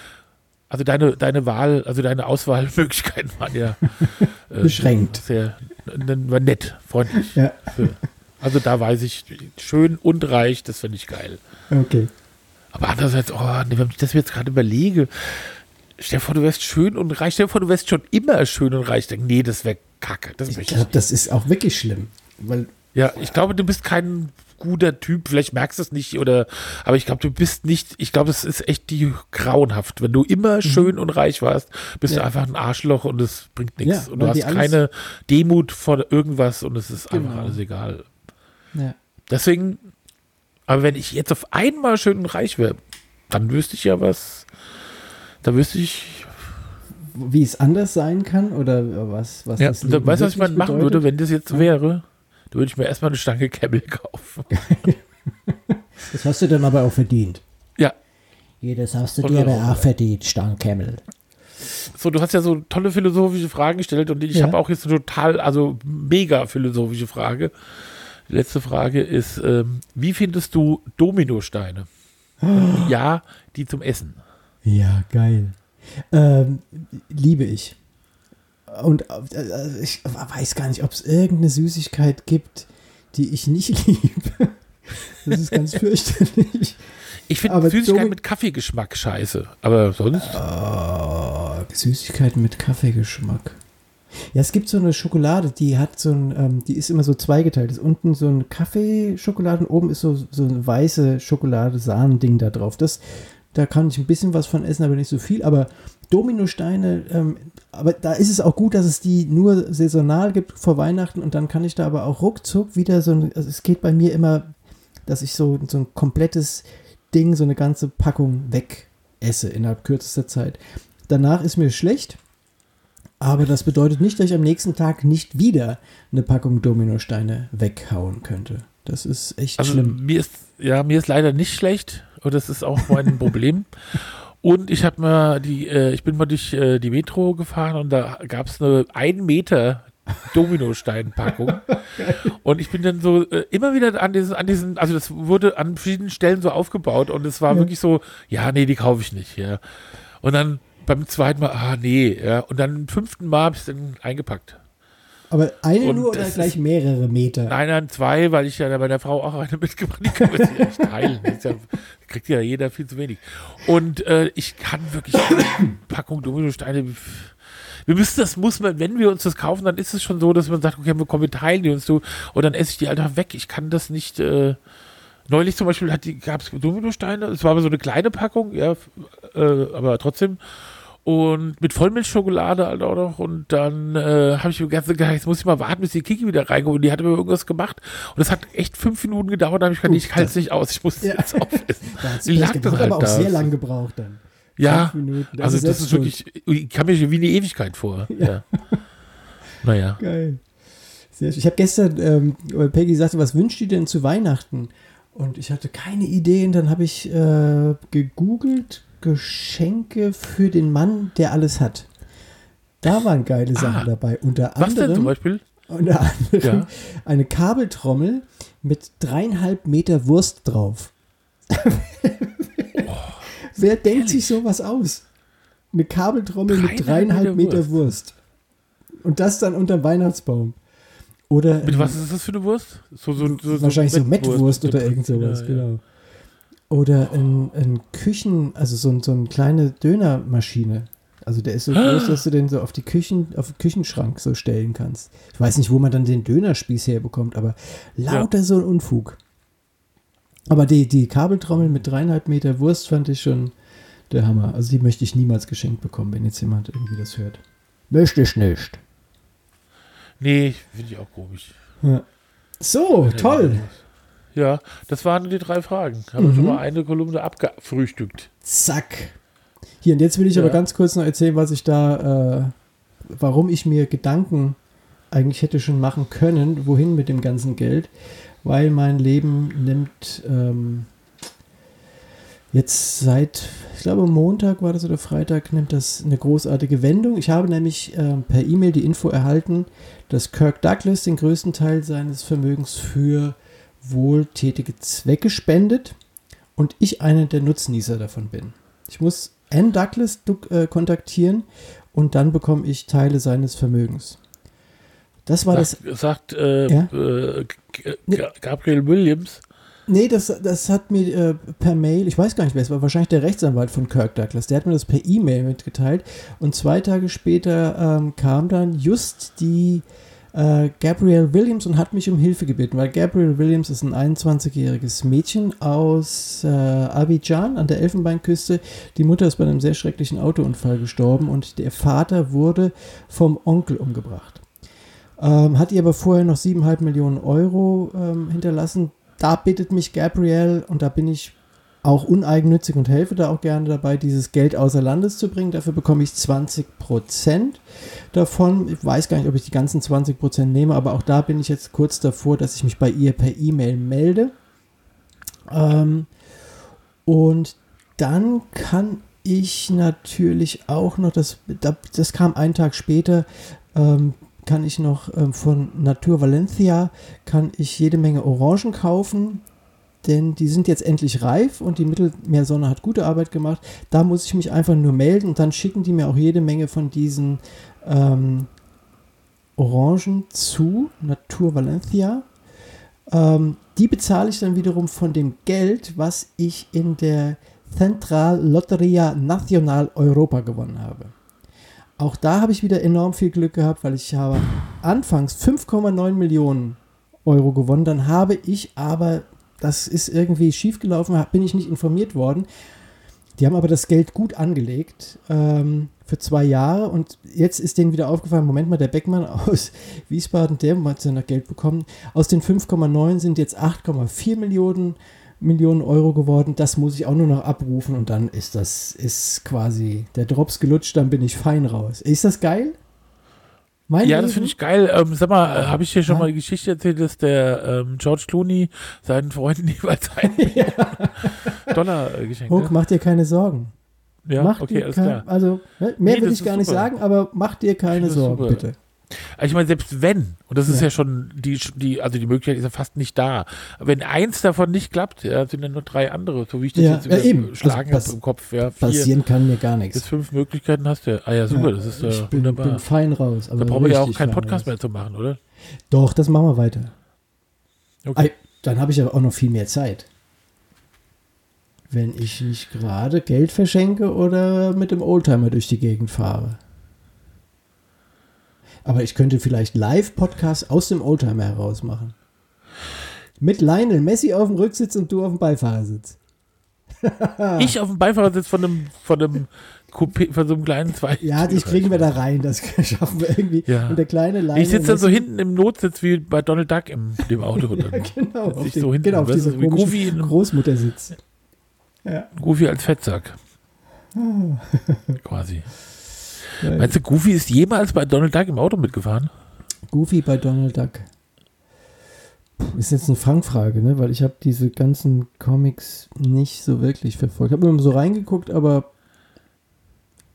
also deine, deine Wahl, also deine Auswahlmöglichkeiten waren ja äh, beschränkt. Sehr war nett, freundlich. Ja. Also da weiß ich, schön und reich, das finde ich geil. Okay. Aber andererseits, oh, nee, wenn ich das jetzt gerade überlege, stell dir vor, du wärst schön und reich, stell dir vor, du wärst schon immer schön und reich. Nee, das wäre kacke. Das ich glaube, das ist auch wirklich schlimm. Weil ja, ich glaube, du bist kein guter Typ, vielleicht merkst du es nicht, oder, aber ich glaube, du bist nicht, ich glaube, das ist echt die grauenhaft. Wenn du immer mhm. schön und reich warst, bist ja. du einfach ein Arschloch und es bringt nichts. Ja, und du hast keine Demut vor irgendwas und es ist genau. einfach alles egal. Ja. Deswegen, aber wenn ich jetzt auf einmal schön und reich wäre, dann wüsste ich ja was, da wüsste ich, wie es anders sein kann oder was, was ja, das Leben Weißt du, was ich mal machen würde, wenn das jetzt wäre? Da würde ich mir erstmal eine Stange Camel kaufen. das hast du dann aber auch verdient. Ja. Ja, das hast du dir aber auch verdient, Stange Camel. So, du hast ja so tolle philosophische Fragen gestellt und ich ja. habe auch jetzt eine total, also mega philosophische Frage. Die letzte Frage ist, ähm, wie findest du Dominosteine? Oh. Ja, die zum Essen. Ja, geil. Ähm, liebe ich. Und äh, ich weiß gar nicht, ob es irgendeine Süßigkeit gibt, die ich nicht liebe. Das ist ganz fürchterlich. Ich finde Süßigkeiten mit Kaffeegeschmack scheiße. Aber sonst. Oh, Süßigkeiten mit Kaffeegeschmack. Ja, es gibt so eine Schokolade, die hat so ein, ähm, die ist immer so zweigeteilt. Ist unten so ein Kaffeeschokolade und oben ist so, so eine weiße Schokolade-Sahnen-Ding da drauf. Das, da kann ich ein bisschen was von essen, aber nicht so viel. Aber Dominosteine, ähm, aber da ist es auch gut, dass es die nur saisonal gibt vor Weihnachten und dann kann ich da aber auch ruckzuck wieder so ein, also es geht bei mir immer, dass ich so, so ein komplettes Ding, so eine ganze Packung weg esse innerhalb kürzester Zeit. Danach ist mir schlecht, aber das bedeutet nicht, dass ich am nächsten Tag nicht wieder eine Packung Dominosteine weghauen könnte. Das ist echt also schlimm. Mir ist, ja, mir ist leider nicht schlecht und das ist auch mein Problem. Und ich habe mal die, äh, ich bin mal durch äh, die Metro gefahren und da gab es eine ein Meter Dominosteinpackung. und ich bin dann so äh, immer wieder an diesen, an diesen, also das wurde an verschiedenen Stellen so aufgebaut und es war ja. wirklich so, ja, nee, die kaufe ich nicht, ja. Und dann beim zweiten Mal, ah, nee, ja. Und dann beim fünften Mal habe ich es dann eingepackt. Aber eine und nur oder gleich mehrere Meter? Nein, nein, zwei, weil ich ja bei der Frau auch eine mitgebracht habe. Die können wir sich nicht teilen. Ja, kriegt ja jeder viel zu wenig. Und äh, ich kann wirklich eine Packung Dominosteine. Wir müssen das, muss man, wenn wir uns das kaufen, dann ist es schon so, dass man sagt, okay, wir kommen, wir teilen die uns so. Und dann esse ich die einfach weg. Ich kann das nicht. Äh, neulich zum Beispiel gab es Dominosteine. Es war aber so eine kleine Packung, ja, äh, aber trotzdem und mit Vollmilchschokolade halt auch noch. Und dann äh, habe ich mir ganz gedacht, jetzt muss ich mal warten, bis die Kiki wieder reinkommt. Und die hat mir irgendwas gemacht. Und das hat echt fünf Minuten gedauert. Da habe ich gesagt, ich halte es nicht aus. Ich muss ja. jetzt aufessen. die lag das halt aber auch da. sehr lang gebraucht dann. Ja, das also das ist wirklich, ich kam mir wie eine Ewigkeit vor. Ja. ja. naja. Geil. Sehr schön. Ich habe gestern, ähm, Peggy sagte, was wünscht ihr denn zu Weihnachten? Und ich hatte keine Ideen. Dann habe ich äh, gegoogelt, Geschenke für den Mann, der alles hat. Da waren geile ah, Sachen dabei. Unter anderem, was denn zum Beispiel? Unter anderem ja. eine Kabeltrommel mit dreieinhalb Meter Wurst drauf. oh, Wer denkt ehrlich? sich sowas aus? Eine Kabeltrommel dreieinhalb mit dreieinhalb Meter, Meter Wurst. Wurst. Und das dann unter Weihnachtsbaum. Oder mit was ist das für eine Wurst? So, so, so, wahrscheinlich so Mettwurst oder irgend sowas, ja, ja. Oder ein, ein Küchen, also so, so eine kleine Dönermaschine. Also der ist so groß, dass du den so auf die Küchen, auf den Küchenschrank so stellen kannst. Ich weiß nicht, wo man dann den Dönerspieß herbekommt, aber lauter ja. so ein Unfug. Aber die, die Kabeltrommel mit dreieinhalb Meter Wurst fand ich schon der Hammer. Also die möchte ich niemals geschenkt bekommen, wenn jetzt jemand irgendwie das hört. Möchte ich nicht. Nee, finde ich auch komisch. Ja. So, toll. Ja, das waren die drei Fragen. Haben mhm. schon mal eine Kolumne abgefrühstückt. Zack. Hier, und jetzt will ich ja. aber ganz kurz noch erzählen, was ich da, äh, warum ich mir Gedanken eigentlich hätte schon machen können, wohin mit dem ganzen Geld, weil mein Leben nimmt ähm, jetzt seit, ich glaube Montag war das oder Freitag, nimmt das eine großartige Wendung. Ich habe nämlich äh, per E-Mail die Info erhalten, dass Kirk Douglas den größten Teil seines Vermögens für wohltätige Zwecke spendet und ich einer der Nutznießer davon bin. Ich muss Ann Douglas äh, kontaktieren und dann bekomme ich Teile seines Vermögens. Das war sagt, das. Sagt äh, Ja? äh, Gabriel Williams. Nee, das, das hat mir äh, per Mail, ich weiß gar nicht wer, es war wahrscheinlich der Rechtsanwalt von Kirk Douglas, der hat mir das per E-Mail mitgeteilt und zwei Tage später ähm, kam dann just die äh, Gabrielle Williams und hat mich um Hilfe gebeten, weil Gabrielle Williams ist ein 21-jähriges Mädchen aus äh, Abidjan an der Elfenbeinküste. Die Mutter ist bei einem sehr schrecklichen Autounfall gestorben und der Vater wurde vom Onkel umgebracht. Ähm, hat ihr aber vorher noch 7,5 Millionen Euro ähm, hinterlassen. Da bittet mich Gabrielle und da bin ich auch uneigennützig und helfe da auch gerne dabei, dieses Geld außer Landes zu bringen. Dafür bekomme ich 20 Prozent davon. Ich weiß gar nicht, ob ich die ganzen 20 Prozent nehme, aber auch da bin ich jetzt kurz davor, dass ich mich bei ihr per E-Mail melde. Ähm, und dann kann ich natürlich auch noch, das, da- das kam einen Tag später, ähm, kann ich noch ähm, von Natur Valencia, kann ich jede Menge Orangen kaufen, denn die sind jetzt endlich reif und die Mittelmeersonne hat gute Arbeit gemacht. Da muss ich mich einfach nur melden und dann schicken die mir auch jede Menge von diesen ähm, Orangen zu, Natur Valencia. Ähm, die bezahle ich dann wiederum von dem Geld, was ich in der Central Lotteria Nacional Europa gewonnen habe. Auch da habe ich wieder enorm viel Glück gehabt, weil ich habe anfangs 5,9 Millionen Euro gewonnen. Dann habe ich aber, das ist irgendwie schiefgelaufen, bin ich nicht informiert worden. Die haben aber das Geld gut angelegt ähm, für zwei Jahre und jetzt ist denen wieder aufgefallen, Moment mal, der Beckmann aus Wiesbaden, der hat ja noch Geld bekommen. Aus den 5,9 sind jetzt 8,4 Millionen Millionen Euro geworden. Das muss ich auch nur noch abrufen und dann ist das ist quasi der Drops gelutscht, dann bin ich fein raus. Ist das geil? Mein Ja, das finde ich geil. Ähm, sag mal, äh, habe ich dir schon Ja. mal die Geschichte erzählt, dass der ähm, George Clooney seinen Freunden jeweils einen Dollar äh, geschenkt Huck, hat? mach dir keine Sorgen. Ja, mach okay, dir alles kein, klar. Also, ne, mehr Nee, will ich gar nicht super. sagen, aber mach dir keine Sorgen, super. bitte. Also Ich meine, selbst wenn, und das ist Ja. ja, schon die, die, also die Möglichkeit ist ja fast nicht da. Wenn eins davon nicht klappt, ja, sind ja nur drei andere, so wie ich das Ja, jetzt ja, eben. Also habe im Kopf. Ja, vier Passieren kann mir gar bis nichts. fünf Möglichkeiten hast du. Ah ja, super, das ist ich äh, bin, wunderbar. bin fein raus. Aber da brauchen wir ja auch keinen Podcast raus. mehr zu machen, oder? Doch, das machen wir weiter. Okay. Ei, Dann habe ich aber auch noch viel mehr Zeit. Wenn ich nicht gerade Geld verschenke oder mit dem Oldtimer durch die Gegend fahre. Aber ich könnte vielleicht Live-Podcast aus dem Oldtimer heraus machen. Mit Lionel Messi auf dem Rücksitz und du auf dem Beifahrersitz. Ich auf dem Beifahrersitz von einem, von einem Coupé, von so einem kleinen zwei. Ja, dich kriegen wir da rein. Das schaffen wir irgendwie. Ja. Und der kleine Lionel Ich sitze dann so hinten im Notsitz wie bei Donald Duck im dem Auto. Dann Genau, auf, ich den, so hinten, genau, auf komischen Goofy Großmuttersitz. Ja. Goofy als Fettsack. Quasi. Meinst du, Goofy ist jemals bei Donald Duck im Auto mitgefahren? Goofy bei Donald Duck. Ist jetzt eine Fangfrage, ne? Weil ich habe diese ganzen Comics nicht so wirklich verfolgt. Ich habe nur mal so reingeguckt, aber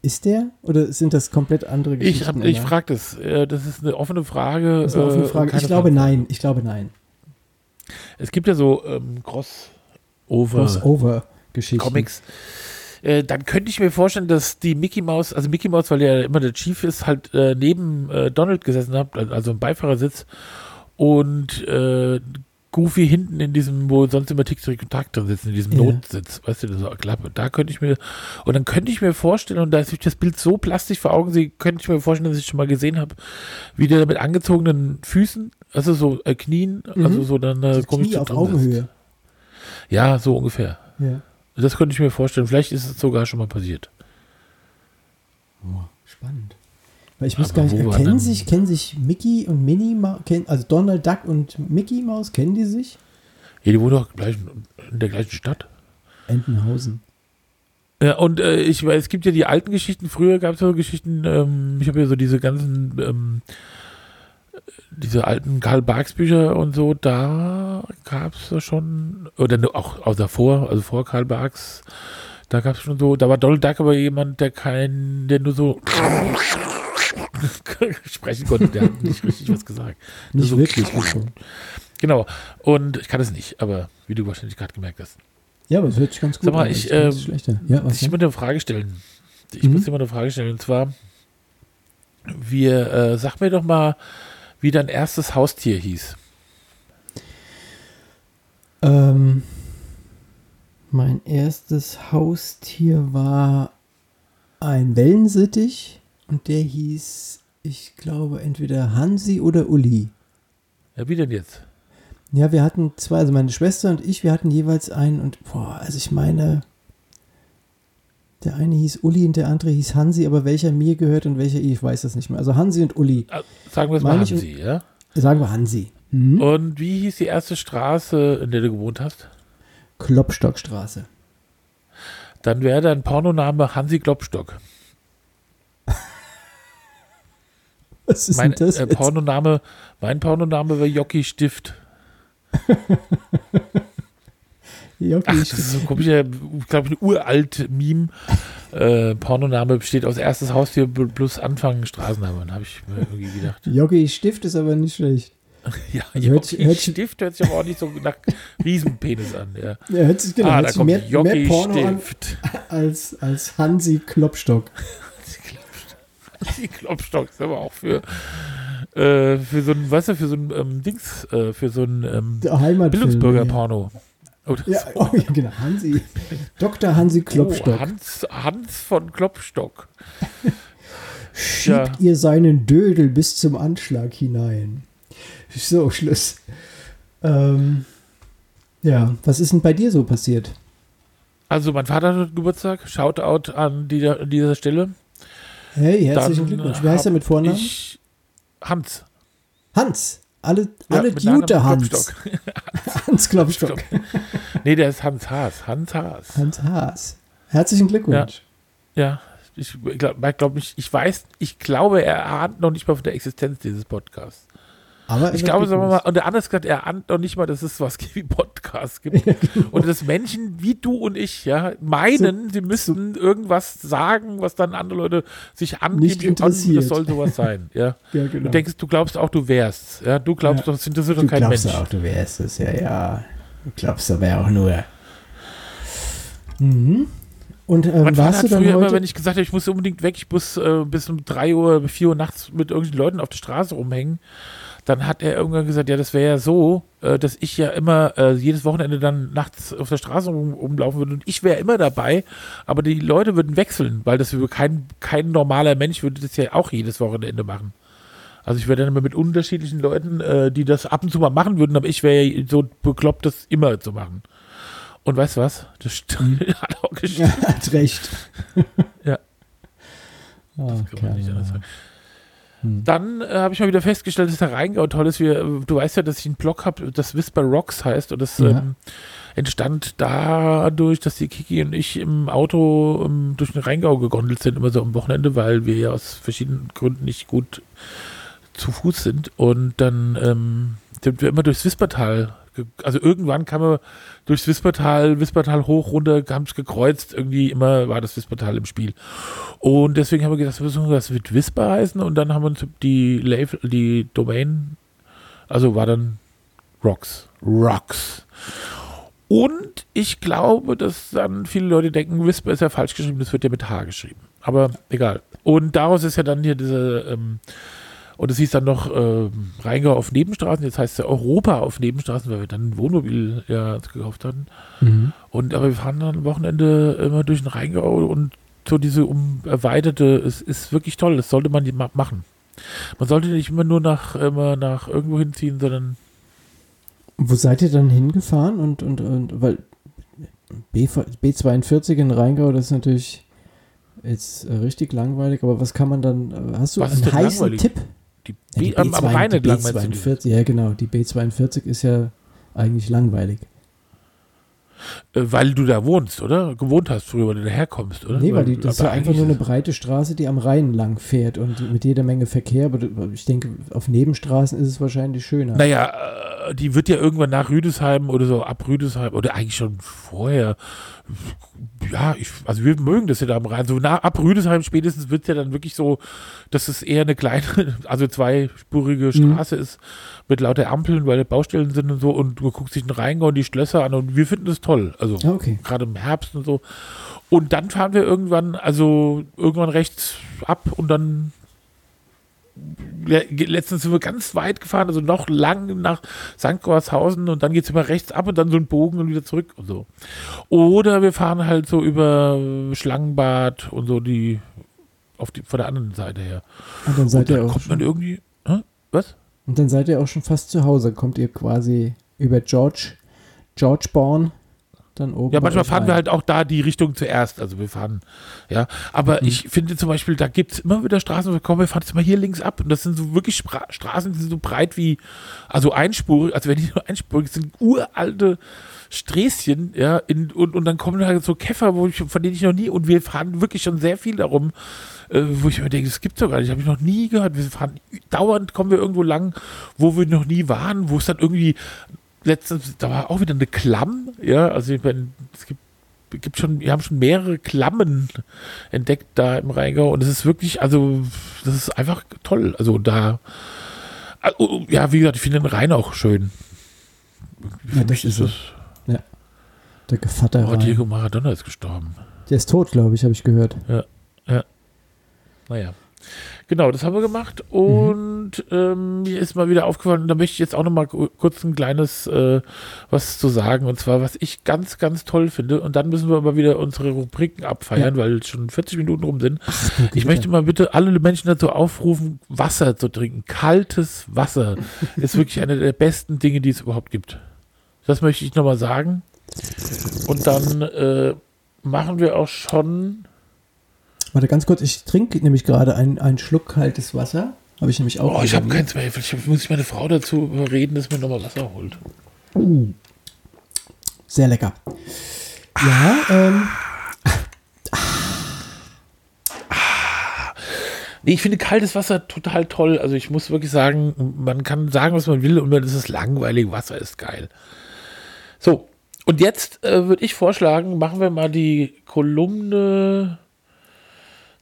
ist der? Oder sind das komplett andere Geschichten? Ich, hab- ich immer? frage das. Äh, Das ist eine offene Frage. Das ist eine offene äh, Frage. Ich glaube Fangfrage. nein. Ich glaube nein. Es gibt ja so ähm, Crossover Crossover-Geschichten. Comics. Äh, dann könnte ich mir vorstellen, dass die Mickey Mouse, also Mickey Mouse, weil er immer der Chief ist, halt äh, neben äh, Donald gesessen hat, also im Beifahrersitz und äh, Goofy hinten in diesem, wo sonst immer Tick, Trick und Tack drin sitzen, in diesem Ja. Notsitz, weißt du, so Klappe. Da könnte ich mir, und dann könnte ich mir vorstellen, und da ist das Bild so plastisch vor Augen, sehe, könnte ich mir vorstellen, dass ich schon mal gesehen habe, wie der mit angezogenen Füßen, also so äh, Knien, also so dann äh, Das komisch Knie auf. Augenhöhe. Ja, so ungefähr. Ja. Das könnte ich mir vorstellen. Vielleicht ist es sogar schon mal passiert. Spannend. Weil ich muss gar nicht, kennen sich, kennen sich Mickey und Minnie, also Donald Duck und Mickey Maus, kennen die sich? Ja, die wohnen doch gleich in der gleichen Stadt. Entenhausen. Ja, und äh, ich weiß, es gibt ja die alten Geschichten. Früher gab es so Geschichten, ähm, ich habe ja so diese ganzen, ähm, diese alten Karl Barks Bücher und so, da gab es schon, oder auch, auch davor, also vor Karl Barks, da gab es schon so, da war Donald Duck aber jemand, der kein, der nur so sprechen konnte, der hat nicht richtig was gesagt. Nicht so wirklich. Genau. Und ich kann es nicht, aber wie du wahrscheinlich gerade gemerkt hast. Ja, aber es hört sich ganz gut Sag mal, an. ich, schlechter. Ja, was Ich muss dir eine Frage stellen. Ich Mhm. muss dir mal eine Frage stellen. Und zwar, wir, äh, sag mir doch mal, wie dein erstes Haustier hieß. Ähm, mein erstes Haustier war ein Wellensittich und der hieß, ich glaube, entweder Hansi oder Uli. Ja, wie denn jetzt? Ja, wir hatten zwei, also meine Schwester und ich, wir hatten jeweils einen und boah, also ich meine, der eine hieß Uli und der andere hieß Hansi, aber welcher mir gehört und welcher ich weiß das nicht mehr. Also Hansi und Uli. Ah, Sagen wir es mal Hansi, ja? Sagen wir Hansi. Mhm. Und wie hieß die erste Straße, in der du gewohnt hast? Klopstockstraße. Dann wäre dein Pornoname Hansi Klopstock. Was ist Mein denn das? äh? Pornoname, mein Pornoname wäre Jockey Stift. Ja, okay, Ach, ich- das ist so ein komischer, glaube ich, ein uralt Meme. Äh, Pornoname besteht aus erstes Haustier plus Anfang Straßenname. Dann habe ich mir irgendwie gedacht. Jockey Stift ist aber nicht schlecht. Ja, Also Jockey hört- Stift hört sich aber auch nicht so nach Riesenpenis an. Ja. Ja, hört sich, genau, ah, da kommt mehr, mehr Porno an Stift. als, als Hansi Klopstock. Die Klopstock ist aber auch für, äh, für so ein, weißt du, für so ein ähm, Dings, äh, für so ein ähm. Bildungsbürger-Porno. Oh, das Ja, oh, ja, genau. Hansi. Dr. Hansi Klopstock. Oh, Hans, Hans von Klopstock. Schiebt ja. ihr seinen Dödel bis zum Anschlag hinein. So, Schluss. Ähm, ja, was ist denn bei dir so passiert? Also mein Vater hat Geburtstag. Shoutout an dieser, an dieser Stelle. Hey, herzlichen Dann Glückwunsch. Wie heißt er mit Vornamen? Ich, Hans. Hans. Alle, Ja, alle Gute Hans. Hans Klopstock. nee, der ist Hans Haas. Hans Haas. Hans Haas. Herzlichen Glückwunsch. Ja, ich glaube, glaub, ich, ich weiß, ich glaube, er ahnt noch nicht mal von der Existenz dieses Podcasts. Aber Ich glaube, sagen wir mal, und hat gesagt, er ahnt noch nicht mal, dass es was wie Podcasts gibt. genau. Und dass Menschen wie du und ich, ja, meinen, sie müssten irgendwas sagen, was dann andere Leute sich Nicht angeblich interessiert. das soll sowas sein, ja. Ja, genau. Du denkst, du glaubst auch, du wärst, ja. Du glaubst Ja. doch, das interessiert doch du kein glaubst Mensch. auch, du wärst es, ja, ja. Du glaubst aber auch nur. Mhm. Und ähm, Mein warst hat du dann früher immer, heute? wenn ich gesagt habe, ich muss unbedingt weg, ich muss äh, bis um 3 Uhr, 4 Uhr nachts mit irgendwelchen Leuten auf der Straße rumhängen, dann hat er irgendwann gesagt, ja, das wäre ja so, äh, dass ich ja immer äh, jedes Wochenende dann nachts auf der Straße rum, rumlaufen würde und ich wäre immer dabei, aber die Leute würden wechseln, weil das kein, kein normaler Mensch würde das ja auch jedes Wochenende machen. Also ich wäre dann immer mit unterschiedlichen Leuten, äh, die das ab und zu mal machen würden, aber ich wäre ja so bekloppt, das immer zu machen. Und weißt du was? Das st- hat auch gestimmt. ja, hat recht. Ja. Oh, kann man nicht anders Kerl. Sagen. Dann äh, habe ich mal wieder festgestellt, dass der Rheingau toll ist. Wir, äh, du weißt ja, dass ich einen Blog habe, das Whisper Rocks heißt. Und das Ja. ähm, entstand dadurch, dass die Kiki und ich im Auto ähm, durch den Rheingau gegondelt sind, immer so am Wochenende, weil wir ja aus verschiedenen Gründen nicht gut zu Fuß sind. Und dann ähm, sind wir immer durchs Wispertal. Also irgendwann kam man durchs Wispertal, Wispertal hoch, runter, haben es gekreuzt. Irgendwie immer war das Wispertal im Spiel. Und deswegen haben wir gedacht, wir müssen das mit Whisper heißen. Und dann haben wir uns die, Label, die Domain, also war dann Rocks. Rocks. Und ich glaube, dass dann viele Leute denken, Whisper ist ja falsch geschrieben, das wird ja mit H geschrieben. Aber egal. Und daraus ist ja dann hier diese, ähm, und es hieß dann noch ähm, Rheingau auf Nebenstraßen, jetzt heißt es ja Europa auf Nebenstraßen, weil wir dann ein Wohnmobil ja gekauft hatten. Mhm. Und aber wir fahren dann am Wochenende immer durch den Rheingau und so diese um erweiterte, es ist wirklich toll, das sollte man ma- machen. Man sollte nicht immer nur nach, immer nach irgendwo hinziehen, sondern Wo seid ihr dann hingefahren? Und, und, und weil B, B42 in Rheingau, das ist natürlich jetzt äh, richtig langweilig, aber was kann man dann, äh, hast du Was einen heißen? Tipp? Die, Ja, die, am, am B2 Rhein entlang die? B42, ja genau, die B42 ist ja eigentlich langweilig. Äh, Weil du da wohnst, oder? Gewohnt hast früher, weil du daherkommst, oder? Nee, weil die, das ist ja einfach nur eine breite Straße, die am Rhein lang fährt und mit jeder Menge Verkehr, aber ich denke, auf Nebenstraßen ist es wahrscheinlich schöner. Naja, äh, die wird ja irgendwann nach Rüdesheim oder so ab Rüdesheim oder eigentlich schon vorher. Ja, ich, also wir mögen das ja da am Rhein. So nach, ab Rüdesheim spätestens wird es ja dann wirklich so, dass es eher eine kleine, also zweispurige Straße ist mit lauter Ampeln, weil Baustellen sind und so und du guckst dich den Rheingau und die Schlösser an und wir finden das toll. Also Ah, okay. gerade im Herbst und so. Und dann fahren wir irgendwann, also irgendwann rechts ab und dann le- letztens sind wir ganz weit gefahren, also noch lang nach St. Gorshausen und dann geht es immer rechts ab und dann so ein Bogen und wieder zurück und so. Oder wir fahren halt so über Schlangenbad und so die auf die von der anderen Seite her. Und dann seid und ihr dann auch kommt man irgendwie. Hä? Was? Und dann seid ihr auch schon fast zu Hause. Kommt ihr quasi über George, Georgebourne dann oben. Ja, manchmal fahren rein. wir halt auch da die Richtung zuerst. Also wir fahren, ja. Aber Mhm. ich finde zum Beispiel, da gibt es immer wieder Straßen, wo wir kommen, wir fahren jetzt mal hier links ab. Und das sind so wirklich Spra Straßen, die sind so breit wie, also einspurig, also wenn die nur einspurig sind, uralte Sträßchen, ja, in, und, und dann kommen halt so Käfer, wo ich, von denen ich noch nie, und wir fahren wirklich schon sehr viel darum, äh, wo ich mir denke, das gibt's doch gar nicht, habe ich noch nie gehört. Wir fahren dauernd, kommen wir irgendwo lang, wo wir noch nie waren, wo es dann irgendwie letztens, da war auch wieder eine Klamm, ja, also ich meine, es gibt, gibt schon, wir haben schon mehrere Klammen entdeckt da im Rheingau und es ist wirklich, also, das ist einfach toll. Also da, also, ja, wie gesagt, ich finde den Rhein auch schön. Für Ja, das mich ist es, Der Gevatter oh. Diego Maradona ist gestorben. Der ist tot, glaube ich, habe ich gehört. Naja. Genau, das haben wir gemacht und ähm, mir ist mal wieder aufgefallen, und da möchte ich jetzt auch noch mal ku- kurz ein kleines äh, was zu sagen und zwar, was ich ganz, ganz toll finde und dann müssen wir mal wieder unsere Rubriken abfeiern, weil schon 40 Minuten rum sind. Ich möchte mal bitte alle Menschen dazu aufrufen, Wasser zu trinken. Kaltes Wasser ist wirklich eine der besten Dinge, die es überhaupt gibt. Das möchte ich nochmal sagen. Und dann äh, machen wir auch schon Warte ganz kurz, ich trinke nämlich gerade einen, einen Schluck kaltes Wasser. Habe ich nämlich auch. Oh, ich habe keins mehr. Vielleicht muss ich meine Frau dazu überreden, dass mir nochmal Wasser holt. Sehr lecker. Ja, ähm, Nee, ich finde kaltes Wasser total toll. Also ich muss wirklich sagen, man kann sagen, was man will und dann ist es langweilig. Wasser ist geil. So, und jetzt äh, würde ich vorschlagen, machen wir mal die Kolumne.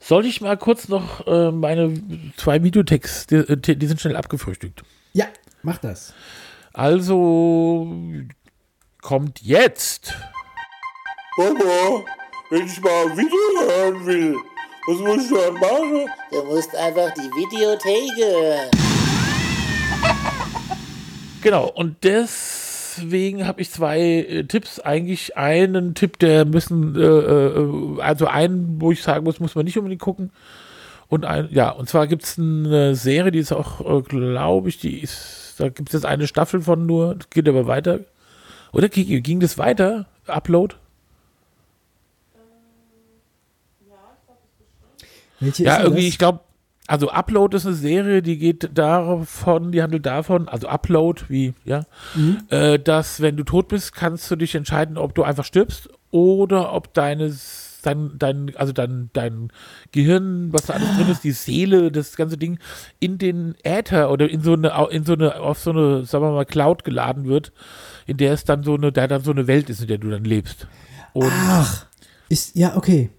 Soll ich mal kurz noch äh, meine zwei Videotexte, die, äh, die sind schnell abgefrühstückt. ja, mach das. Also kommt jetzt. Papa, wenn ich mal ein Video hören will, was muss ich dann machen? Du musst einfach die Videothek hören. Genau, und deswegen habe ich zwei äh, Tipps. Eigentlich einen Tipp, der müssen, äh, äh, also einen, wo ich sagen muss, muss man nicht unbedingt gucken. Und ein, ja, und zwar gibt es eine Serie, die ist auch, äh, glaube ich, die ist, da gibt es jetzt eine Staffel von nur, das geht aber weiter. Oder ging, ging das weiter? Upload? Welche Ja, irgendwie, das? ich glaube, also Upload ist eine Serie, die geht davon, die handelt davon, also Upload, wie, ja, Mhm. äh, dass wenn du tot bist, kannst du dich entscheiden, ob du einfach stirbst oder ob deines, dein, dein, also dein, dein Gehirn, was da alles drin ist, die Seele, das ganze Ding, in den Äther oder in so eine, in so eine, auf so eine, sagen wir mal, Cloud geladen wird, in der es dann so eine, da dann so eine Welt ist, in der du dann lebst. Und Ach, ist, ja, okay.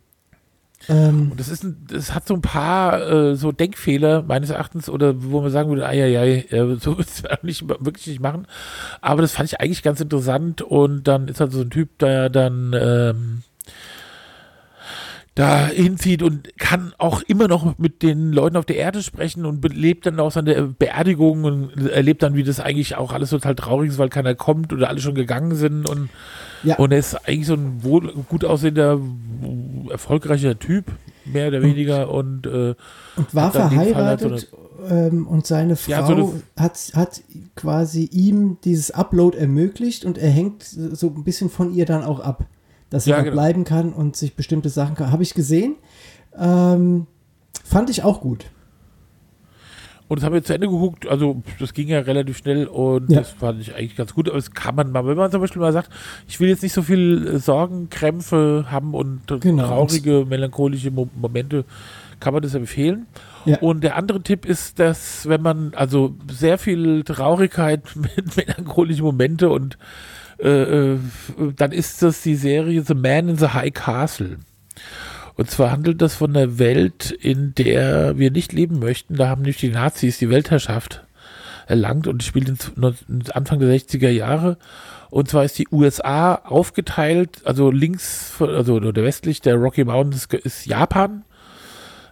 Ähm, Und das ist ein, das hat so ein paar äh, so Denkfehler meines Erachtens oder wo man sagen würde, eieiei, äh, so wird es nicht wirklich nicht machen. Aber das fand ich eigentlich ganz interessant und dann ist halt so ein Typ, der dann ähm, da hinzieht und kann auch immer noch mit den Leuten auf der Erde sprechen und lebt dann auch seine Beerdigung und erlebt dann, wie das eigentlich auch alles total traurig ist, weil keiner kommt oder alle schon gegangen sind und Ja. und er ist eigentlich so ein wohl, gut aussehender, erfolgreicher Typ, mehr oder weniger und äh, und war Fall halt so verheiratet ähm, und seine Frau Ja, so eine- hat, hat quasi ihm dieses Upload ermöglicht und er hängt so ein bisschen von ihr dann auch ab, dass er Ja, da genau. bleiben kann und sich bestimmte Sachen kann. Habe ich gesehen. Ähm, fand ich auch gut. Und das haben wir zu Ende geguckt, also das ging ja relativ schnell und Ja. das fand ich eigentlich ganz gut. Aber das kann man mal, wenn man zum Beispiel mal sagt, ich will jetzt nicht so viel äh, Sorgen, Krämpfe haben und Genau. traurige, melancholische Mo Momente, kann man das empfehlen. Ja. Und der andere Tipp ist, dass wenn man also sehr viel Traurigkeit mit melancholischen Momente und äh, äh, dann ist das die Serie The Man in the High Castle. Und zwar handelt das von einer Welt, in der wir nicht leben möchten. Da haben nicht die Nazis die Weltherrschaft erlangt und spielt Anfang der 60er Jahre. Und zwar ist die USA aufgeteilt, also links, also der westlich der Rocky Mountains ist Japan,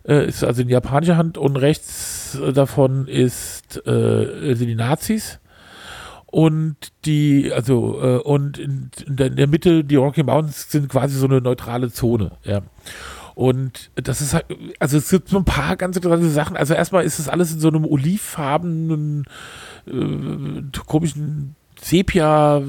äh, ist also in japanischer Hand und rechts davon ist äh, sind die Nazis. Und die, also, äh, und in, in, der, Mitte, die Rocky Mountains sind quasi so eine neutrale Zone, ja. Und das ist halt, also es gibt so ein paar ganz interessante Sachen. Also erstmal ist das alles in so einem olivfarbenen, äh, komischen Sepia,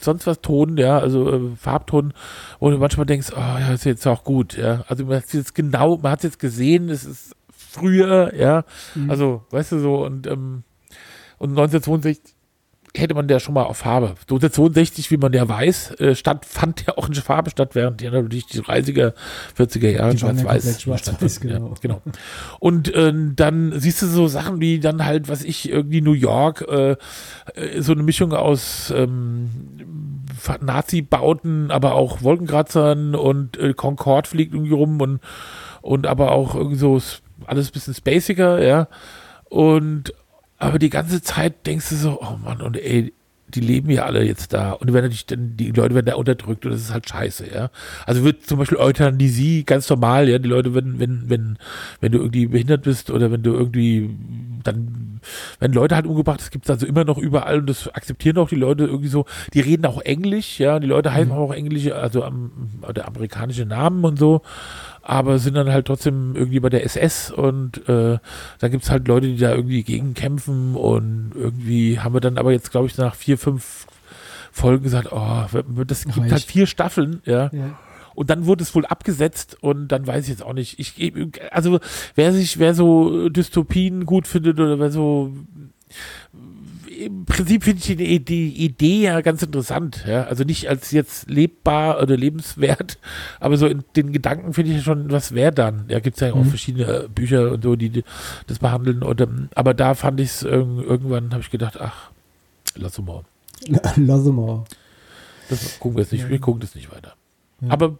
sonst was Ton, ja, also äh, Farbton, wo du manchmal denkst, oh ja, ist jetzt auch gut, ja. Also man hat jetzt genau, man hat jetzt gesehen, es ist früher, ja. Also, weißt du so, und, ähm, und 1962 hätte man der schon mal auf Farbe. 1962, wie man ja weiß, äh, statt, fand ja auch in Farbe statt, während ja natürlich die 30er, 40er Jahre ja schwarz-weiß. stattfanden. genau. Ja, genau. Und ähm, dann siehst du so Sachen wie dann halt, was ich, irgendwie New York, äh, äh, so eine Mischung aus ähm, Nazi-Bauten, aber auch Wolkenkratzern und äh, Concorde fliegt irgendwie rum und, und aber auch irgendwie so alles ein bisschen spaciger, ja. Und aber die ganze Zeit denkst du so, oh Mann, und ey, die leben ja alle jetzt da. Und die werden natürlich dann, die Leute werden da unterdrückt und das ist halt scheiße, ja. Also wird zum Beispiel Euthanasie ganz normal, ja, die Leute, wenn, wenn, wenn, wenn du irgendwie behindert bist oder wenn du irgendwie dann, wenn Leute halt umgebracht, das gibt es also immer noch überall und das akzeptieren auch die Leute irgendwie so, die reden auch Englisch, ja, die Leute heißen auch englische, also am, oder amerikanische Namen und so, aber sind dann halt trotzdem irgendwie bei der SS und äh, da gibt es halt Leute, die da irgendwie gegen kämpfen und irgendwie haben wir dann aber jetzt, glaube ich, nach vier, fünf Folgen gesagt, oh, das gibt Reicht. halt vier Staffeln, ja. Ja. Und dann wurde es wohl abgesetzt und dann weiß ich jetzt auch nicht. Ich, also wer sich, wer so Dystopien gut findet oder wer so im Prinzip finde ich die, die Idee ja ganz interessant, ja. Also nicht als jetzt lebbar oder lebenswert, aber so in den Gedanken finde ich schon, was wäre dann? Ja, gibt es ja auch Mhm. verschiedene Bücher und so, die, die das behandeln. Und, ähm, aber da fand ich es irgendwann, habe ich gedacht, ach, lass mal. Lass mal. Das gucken wir jetzt nicht, Ja. wir gucken das nicht weiter. Ja. Aber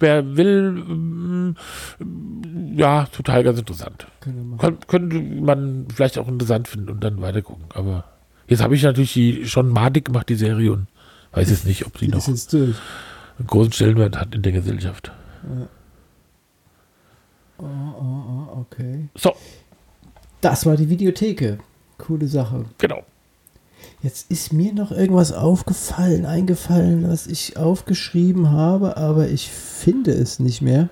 wer will, mm, ja, total ganz interessant. Könnte man vielleicht auch interessant finden und dann weiter gucken. Aber jetzt habe ich natürlich die schon madig gemacht, die Serie, und weiß jetzt nicht, ob sie Die noch einen großen Stellenwert hat in der Gesellschaft. Oh, oh, oh, okay. So, Das war die Videotheke. Coole Sache. genau. Jetzt ist mir noch irgendwas aufgefallen, eingefallen, was ich aufgeschrieben habe, aber ich finde es nicht mehr.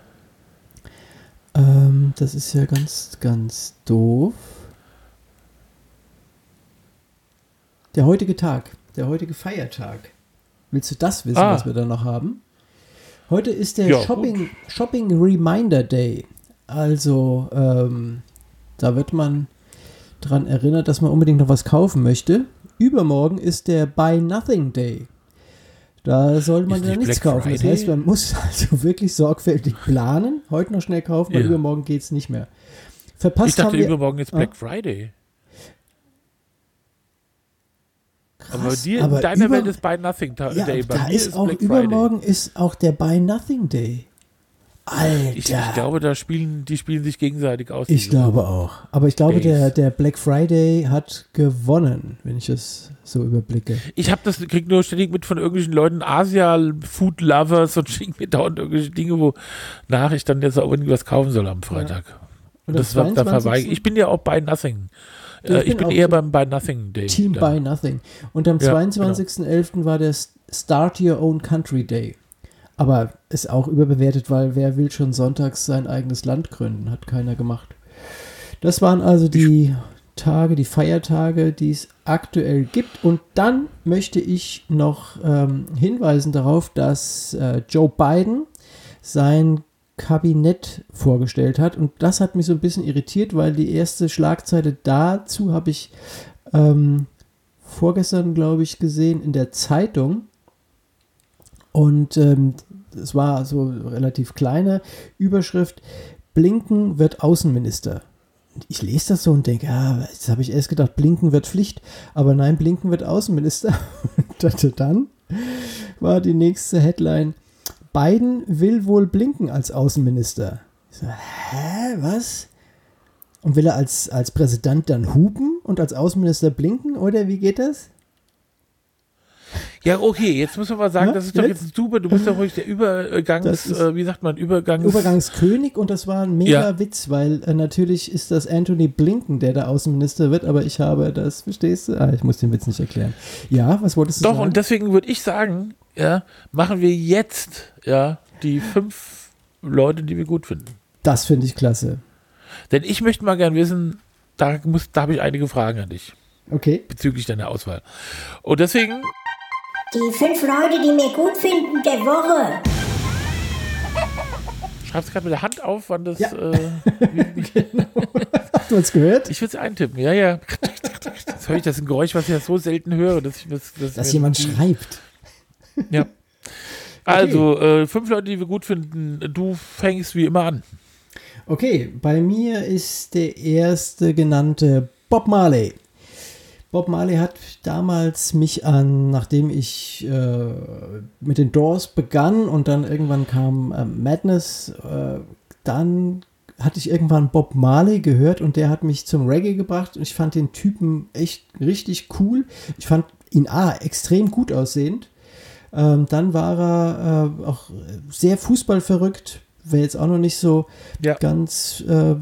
Ähm, das ist ja ganz, ganz doof. Der heutige Tag, der heutige Feiertag. Willst du das wissen, Ah. was wir da noch haben? Heute ist der Ja, Shopping, Shopping Reminder Day. Also, ähm, da wird man dran erinnert, dass man unbedingt noch was kaufen möchte. Übermorgen ist der Buy Nothing Day. Da soll man Ist ja nicht nichts Black kaufen. Das Friday? heißt, man muss also wirklich sorgfältig planen. Heute noch schnell kaufen, weil Ja. übermorgen geht es nicht mehr. Verpasst Ich dachte, haben wir, übermorgen ist Ah. Black Friday. aber Krass, dir, aber in deiner über- Welt ist Buy Nothing Ta- ja, Day. Bei da mir ist auch Black übermorgen ist auch der Buy Nothing Day. Alter. Ich, ich glaube, da spielen, die spielen sich gegenseitig aus. Ich glaube auch. Aber ich glaube, Days. der, der Black Friday hat gewonnen, wenn ich es so überblicke. Ich habe das, krieg nur ständig mit von irgendwelchen Leuten, Asia-Food-Lovers und schicken mir dauernd irgendwelche Dinge, wo nach ich dann jetzt auch irgendwas kaufen soll am Freitag. Und das am war, da 22. verweige ich. bin ja auch bei Nothing. Ja, Äh, ich ich bin bin eher beim Buy Nothing Day. Team da. Buy Nothing. Und am Ja, 22.11. war der Start Your Own Country Day. Aber ist auch überbewertet, weil wer will schon sonntags sein eigenes Land gründen? Hat keiner gemacht. Das waren also die Tage, die Feiertage, die es aktuell gibt. Und dann möchte ich noch ähm, hinweisen darauf, dass äh, Joe Biden sein Kabinett vorgestellt hat. Und das hat mich so ein bisschen irritiert, weil die erste Schlagzeile dazu habe ich ähm, vorgestern, glaube ich, gesehen in der Zeitung. Und ähm, es war so relativ kleine Überschrift. Blinken wird Außenminister. Ich lese das so und denke, ja, jetzt habe ich erst gedacht, Blinken wird Pflicht, aber nein, Blinken wird Außenminister. Und dann war die nächste Headline, Biden will wohl Blinken als Außenminister. Ich so, hä, was? Und will er als, als Präsident dann hupen und als Außenminister blinken oder wie geht das? Ja, okay, jetzt müssen wir mal sagen, Ja, das ist doch jetzt? super, du bist doch ruhig der Übergangs, äh, wie sagt man, Übergangs... Übergangskönig und das war ein mega Ja. Witz, weil äh, natürlich ist das Anthony Blinken, der der Außenminister wird, aber ich habe das, verstehst du? Ah, ich muss den Witz nicht erklären. Ja, was wolltest du Doch, sagen? und deswegen würde ich sagen, ja, machen wir jetzt, ja, die fünf Leute, die wir gut finden. das finde ich klasse. Denn ich möchte mal gern wissen, da, muss- da habe ich einige Fragen an dich Okay. bezüglich deiner Auswahl. Und deswegen, Die fünf Leute, die mir gut finden der Woche. schreibst du gerade mit der Hand auf, wann das. Ja. Äh, Hast du uns gehört? ich würde es eintippen, ja, ja. Jetzt höre ich das ist ein Geräusch, was ich ja so selten höre. Dass, ich, das, das Dass mir- jemand schreibt. Ja. Also, äh, fünf Leute, die wir gut finden. Du fängst wie immer an. Okay, bei mir ist der erste genannte Bob Marley. Bob Marley hat damals mich an, nachdem ich äh, mit den Doors begann und dann irgendwann kam äh, Madness, äh, dann hatte ich irgendwann Bob Marley gehört und der hat mich zum Reggae gebracht und ich fand den Typen echt richtig cool. Ich fand ihn A, extrem gut aussehend. Ähm, dann war er äh, auch sehr fußballverrückt, wäre jetzt auch noch nicht so Ja. ganz äh,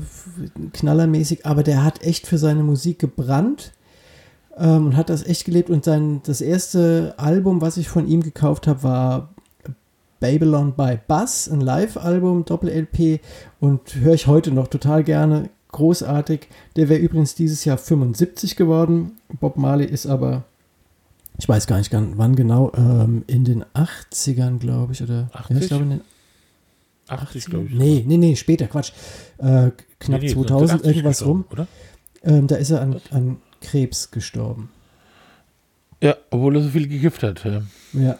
knallermäßig, aber der hat echt für seine Musik gebrannt ähm, und hat das echt gelebt. Und sein, das erste Album, was ich von ihm gekauft habe, war Babylon by Buzz, ein Live-Album, Doppel-LP und höre ich heute noch total gerne. Großartig. Der wäre übrigens dieses Jahr 75 geworden. Bob Marley ist aber, ich weiß gar nicht wann genau, ähm, in den 80ern, glaube ich, oder? Ja, 80? ich glaube in den 80, glaube ich. Nee, nee, nee, später, Quatsch. Äh, knapp Nee, nee, 2000, 80 irgendwas rum. Oder? Ähm, da ist er an, an Krebs gestorben. Ja, obwohl er so viel gekifft hat. Ja. Ja.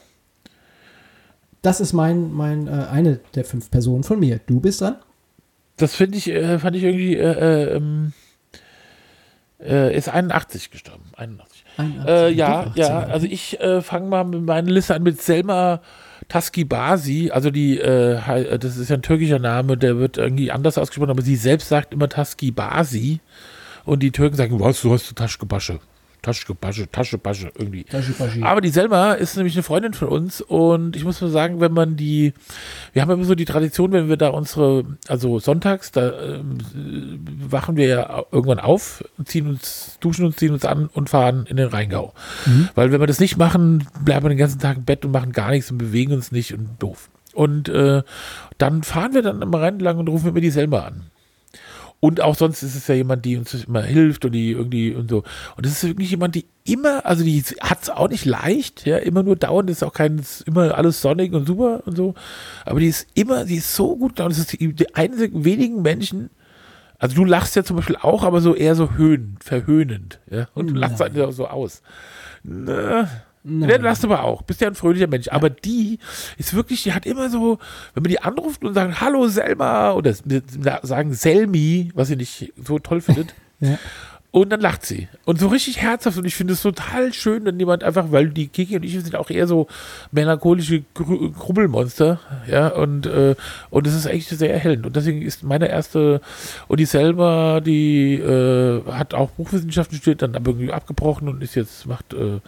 Das ist mein, mein, äh, eine der fünf Personen von mir. Du bist dran? Das finde ich, äh, fand ich irgendwie, äh, äh, ähm, äh, ist 81 gestorben. 81. 81, Äh, ja, doch, ja, 80er. also ich fange mal mit meiner Liste an mit Selma Taskibasi, also die, äh, das ist ja ein türkischer Name, der wird irgendwie anders ausgesprochen, aber sie selbst sagt immer Taskibasi und die Türken sagen, was, du hast Taschgebasche, Taschgebasche, Taschebasche irgendwie. Taschibaschi. Aber die Selma ist nämlich eine Freundin von uns und ich muss mal sagen, wenn man die, wir haben immer so die Tradition, wenn wir da unsere, also sonntags, da ähm, wachen wir ja irgendwann auf, ziehen uns, duschen uns, ziehen uns an und fahren in den Rheingau. Weil wenn wir das nicht machen, bleiben wir den ganzen Tag im Bett und machen gar nichts und bewegen uns nicht und doof. Und äh, dann fahren wir dann am Rhein lang und rufen immer die Selma an. Und auch sonst ist es ja jemand, die uns immer hilft und die irgendwie und so. Und das ist wirklich jemand, die immer, also die hat es auch nicht leicht, ja, immer nur dauernd, ist auch kein, ist immer alles sonnig und super und so. Aber die ist immer, die ist so gut, und das ist die, die einzigen wenigen Menschen, also du lachst ja zum Beispiel auch, aber so eher so höhnend, verhöhnend, ja, und du lachst halt auch so aus. Na, ja, du lachst aber auch, bist ja ein fröhlicher Mensch. Aber die ist wirklich, die hat immer so, wenn man die anruft und sagt, hallo Selma, oder sagen Selmi, was sie nicht so toll findet, Ja. und dann lacht sie. Und so richtig herzhaft. Und ich finde es total schön, wenn jemand einfach, weil die Kiki und ich sind auch eher so melancholische Grubbelmonster. Ja, und, äh, und es ist echt sehr erhellend. Und deswegen ist meine erste, und die Selma, die äh, hat auch Buchwissenschaften studiert, dann aber irgendwie abgebrochen und ist jetzt, macht, äh,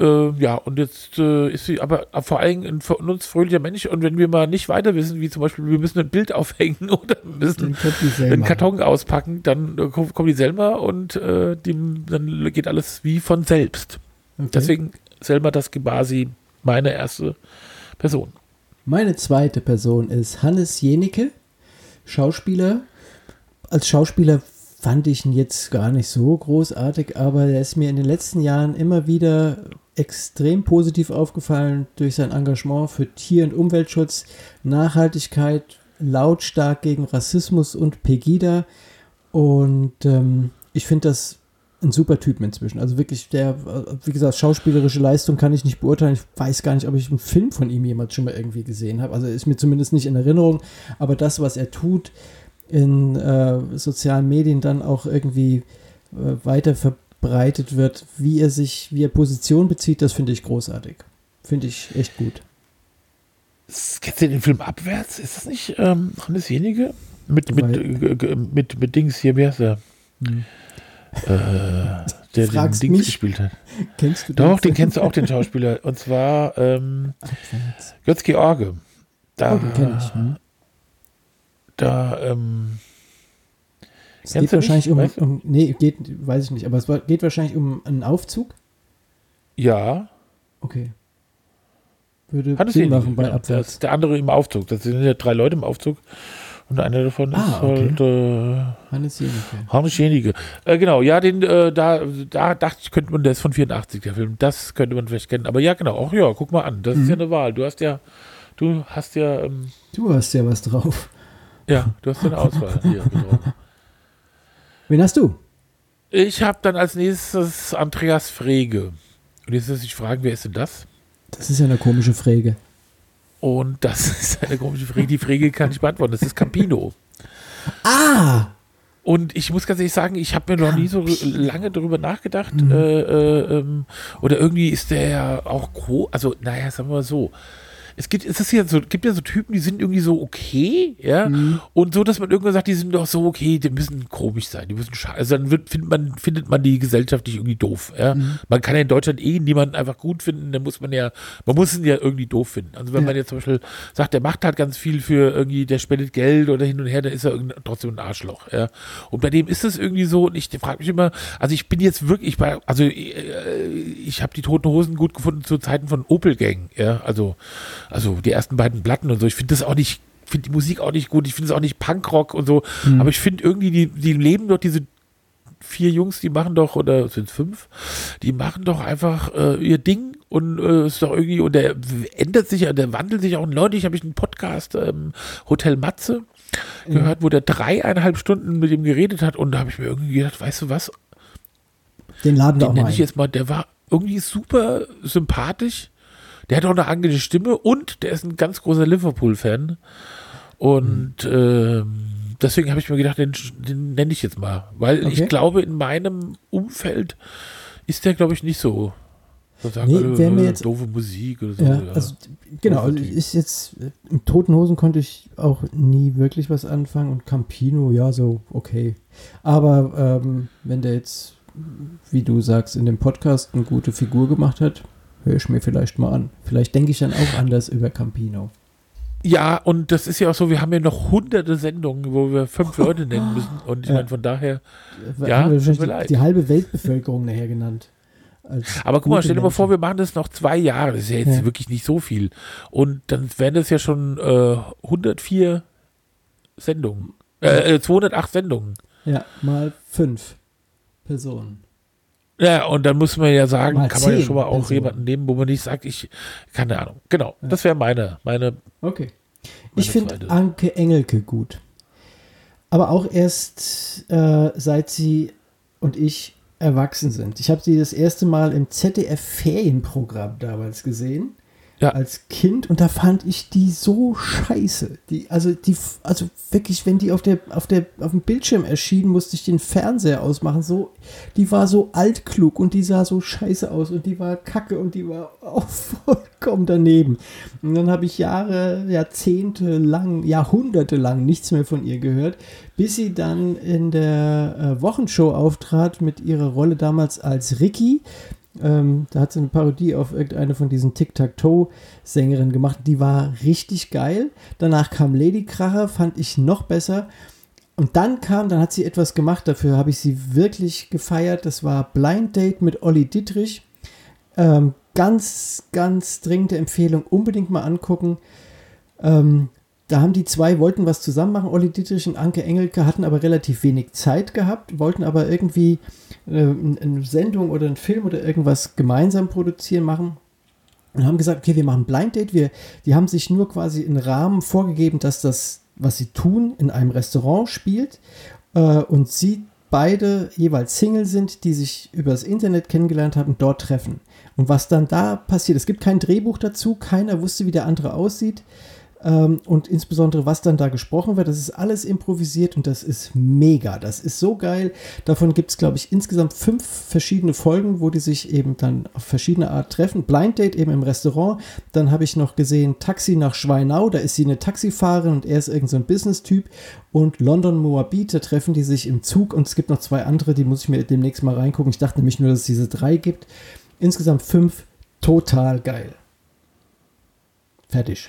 äh, ja, und jetzt äh, ist sie aber vor allem ein von uns fröhlicher Mensch. Und wenn wir mal nicht weiter wissen, wie zum Beispiel, wir müssen ein Bild aufhängen oder müssen einen Karton auspacken, dann äh, kommt die Selma und äh, die, dann geht alles wie von selbst. Okay. Deswegen Selma das Gebasi meine erste Person. Meine zweite Person ist Hannes Jenicke, Schauspieler. Als Schauspieler fand ich ihn jetzt gar nicht so großartig, aber er ist mir in den letzten Jahren immer wieder extrem positiv aufgefallen durch sein Engagement für Tier- und Umweltschutz, Nachhaltigkeit, lautstark gegen Rassismus und Pegida. Und ähm, ich finde das ein super Typen inzwischen. Also wirklich, der, äh, wie gesagt, schauspielerische Leistung kann ich nicht beurteilen. Ich weiß gar nicht, ob ich einen Film von ihm jemals schon mal irgendwie gesehen habe. Also ist mir zumindest nicht in Erinnerung. Aber das, was er tut, in äh, sozialen Medien dann auch irgendwie äh, weiter verbreitet wird, wie er sich, wie er Position bezieht, das finde ich großartig. Finde ich echt gut. Kennst du den Film Abwärts? Ist das nicht ähm, Hannes Jenige? Mit, mit, äh, mit, mit Dings hier, wie heißt er? Äh, der den Fragst Dings mich? gespielt hat. Kennst du Doch, den kennst du auch, den Schauspieler. Und zwar ähm. Götz George. Da, Oh, den kenne ich. Hm. da ähm, Es Kennst geht wahrscheinlich nicht? um, um, nee, geht, weiß ich nicht, aber es war- geht wahrscheinlich um einen Aufzug. ja, Okay. Würde Hannes Sinn machen bei. Das Abwärts. ist der andere im Aufzug. Das sind ja drei Leute im Aufzug. Und einer davon Ah, ist okay. halt äh, Hannes Jenike. Hannes. Äh, genau, ja, den, äh, da, da dachte ich, könnte man, der ist von 84, der Film. Das könnte man vielleicht kennen. Aber ja, genau, auch ja, guck mal an. Das ist Mhm. ja eine Wahl. Du hast ja, du hast ja, ähm, Du hast ja was drauf. ja, du hast ja eine Auswahl hier getroffen. Wen hast du? Ich habe dann als nächstes Andreas Frege. Und jetzt muss ich fragen, wer ist denn das? Das ist ja eine komische Frage. Und das ist eine komische Frage. Die Frage kann ich beantworten. Das ist Campino. Ah! Und ich muss ganz ehrlich sagen, ich habe mir noch nie so lange darüber nachgedacht. Mhm. Äh, äh, ähm, oder irgendwie ist der ja auch also naja, sagen wir mal so. Es gibt, es ist ja so, gibt ja so Typen, die sind irgendwie so okay, ja, Mhm. und so, dass man irgendwann sagt, die sind doch so okay, die müssen komisch sein, die müssen scheiße. Also dann wird, findet man, findet man die gesellschaftlich irgendwie doof, ja. Mhm. Man kann ja in Deutschland eh niemanden einfach gut finden, dann muss man ja, man muss ihn ja irgendwie doof finden. Also wenn Ja. man jetzt zum Beispiel sagt, der macht halt ganz viel für irgendwie, der spendet Geld oder hin und her, dann ist er trotzdem ein Arschloch, ja. Und bei dem ist es irgendwie so, und ich frage mich immer, also ich bin jetzt wirklich bei, also äh, ich habe die Toten Hosen gut gefunden zu Zeiten von Opel Gang, ja, also, also die ersten beiden Platten und so. Ich finde das auch nicht, finde die Musik auch nicht gut, ich finde es auch nicht Punkrock und so, aber ich finde irgendwie, die, die leben doch diese vier Jungs, die machen doch, oder sind es fünf, die machen doch einfach äh, ihr Ding und äh, ist doch irgendwie, und der ändert sich ja, der wandelt sich auch. Und neulich habe ich einen Podcast, ähm, Hotel Matze, gehört, wo der dreieinhalb Stunden mit ihm geredet hat und da habe ich mir irgendwie gedacht, weißt du was, Den laden wir auch den mal nenne ich jetzt mal, der war irgendwie super sympathisch. Der hat auch eine angenehme Stimme und der ist ein ganz großer Liverpool-Fan. Und Mhm. ähm, deswegen habe ich mir gedacht, den, den nenne ich jetzt mal. Weil Okay. ich glaube, in meinem Umfeld ist der, glaube ich, nicht so. sagen Nee, alle, mir äh, jetzt- doofe Musik oder so. Ja, ja. also genau, also ist jetzt äh, im Toten Hosen konnte ich auch nie wirklich was anfangen und Campino, ja, so okay. Aber ähm, wenn der jetzt, wie du sagst, in dem Podcast eine gute Figur gemacht hat, höre ich mir vielleicht mal an. Vielleicht denke ich dann auch anders über Campino. ja, und das ist ja auch so, wir haben ja noch hunderte Sendungen, wo wir fünf Leute nennen müssen. Und ich Ja. meine, von daher. Äh, Ja, haben wir die, halbe Weltbevölkerung nachher genannt. Aber guck mal, stell dir mal vor, wir machen das noch zwei Jahre. Das ist ja jetzt Ja. wirklich nicht so viel. Und dann wären das ja schon äh, 104 Sendungen. Äh, äh, 208 Sendungen. Ja, mal fünf Personen. Ja, und dann muss man ja sagen, Mal kann man ja schon mal auch jemanden nehmen, wo man nicht sagt, ich, keine Ahnung. Genau, das wäre meine, meine, Okay. Meine Ich finde. Anke Engelke gut. Aber auch erst äh, seit sie und ich erwachsen sind. Ich habe sie das erste Mal im ZDF-Ferienprogramm damals gesehen. Ja. Als Kind und da fand ich die so scheiße. Die, also, die, also wirklich, wenn die auf, der, auf, der, auf dem Bildschirm erschien, musste ich den Fernseher ausmachen. So, die war so altklug und die sah so scheiße aus und die war kacke und die war auch vollkommen daneben. Und dann habe ich Jahre, Jahrzehnte lang, Jahrhunderte lang nichts mehr von ihr gehört, bis sie dann in der äh, Wochenshow auftrat mit ihrer Rolle damals als Ricky. Ähm, da hat sie eine Parodie auf irgendeine von diesen Tic-Tac-Toe-Sängerinnen gemacht. Die war richtig geil. Danach kam Lady Kracher, fand ich noch besser. Und dann kam, dann hat sie etwas gemacht, dafür habe ich sie wirklich gefeiert. Das war Blind Date mit Olli Dittrich. Ähm, ganz, ganz dringende Empfehlung, unbedingt mal angucken. Ähm, da haben die zwei, wollten was zusammen machen, Olli Dietrich und Anke Engelke, hatten aber relativ wenig Zeit gehabt, wollten aber irgendwie äh, eine Sendung oder einen Film oder irgendwas gemeinsam produzieren, machen. Und haben gesagt, okay, wir machen Blind Date. Wir, die haben sich nur quasi einen Rahmen vorgegeben, dass das, was sie tun, in einem Restaurant spielt. Äh, und sie beide jeweils Single sind, die sich übers Internet kennengelernt haben dort treffen. Und was dann da passiert, es gibt kein Drehbuch dazu, keiner wusste, wie der andere aussieht. Ähm, und insbesondere, was dann da gesprochen wird, das ist alles improvisiert und das ist mega. Das ist so geil. Davon gibt es, glaube ich, insgesamt fünf verschiedene Folgen, wo die sich eben dann auf verschiedene Art treffen. Blind Date eben im Restaurant. Dann habe ich noch gesehen Taxi nach Schweinau. Da ist sie eine Taxifahrerin und er ist irgendein so Business-Typ. Und London Moabit, da treffen die sich im Zug. Und es gibt noch zwei andere, die muss ich mir demnächst mal reingucken. Ich dachte nämlich nur, dass es diese drei gibt. Insgesamt fünf. Total geil. Fertig.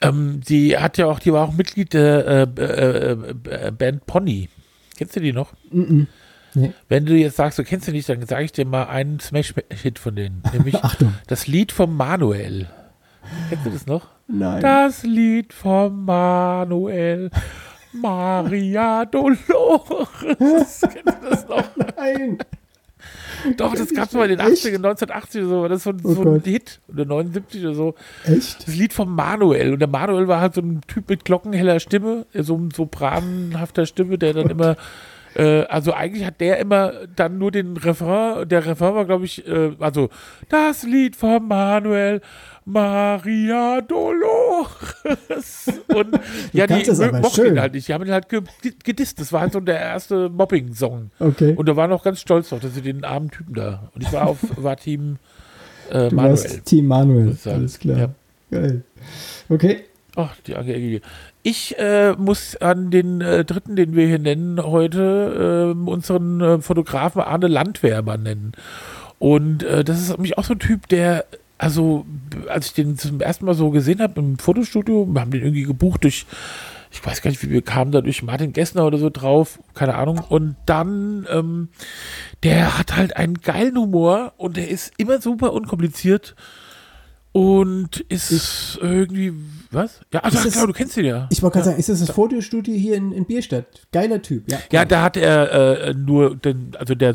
Ähm, die hat ja auch, die war auch Mitglied der äh, äh, äh, Band Pony. Kennst du die noch? Nee. Wenn du jetzt sagst, du kennst sie nicht, dann sage ich dir mal einen Smash-Hit von denen. Nämlich Achtung. das Lied vom Manuel. Kennst du das noch? Nein. Das Lied vom Manuel. Maria Dolores. Kennst du das noch? Nein. Doch, das gab es mal in den Echt? 80ern, 1980 oder so. war Das ist so, Oh so ein. Hit. Oder 79 oder so. Echt? Das Lied vom Manuel. Und der Manuel war halt so ein Typ mit glockenheller Stimme, so ein sopranhafter Stimme, der dann immer, äh, also eigentlich hat der immer dann nur den Refrain, der Refrain war, glaube ich, äh, also das Lied vom Manuel, Maria Dolores. Und ja, die mochten ihn halt nicht. Die haben ihn halt ge gedisst. Das war halt so der erste Mobbing-Song. Okay. Und da war noch ganz stolz drauf, dass sie den armen Typen da. Und ich war auf, war Team äh, Du Manuel. warst Team Manuel. sagen. Alles klar. Ja. Geil. Okay. Ach, die Ange. Ich äh, muss an den äh, dritten, den wir hier nennen, heute äh, unseren Fotografen Arne Landwehr mal nennen. Und äh, das ist nämlich auch so ein Typ, der, also, als ich den zum ersten Mal so gesehen habe im Fotostudio, wir haben den irgendwie gebucht durch, ich weiß gar nicht, wie wir kamen da durch Martin Gessner oder so drauf, keine Ahnung. Und dann, ähm, der hat halt einen geilen Humor und der ist immer super unkompliziert und ist irgendwie, was? Ja, also, Ist es- klar, du kennst ihn ja. Ich wollte gerade sagen, ist das das Fotostudio hier in, in Bierstadt? Geiler Typ. Ja, Ja, da hat er äh, nur den, also der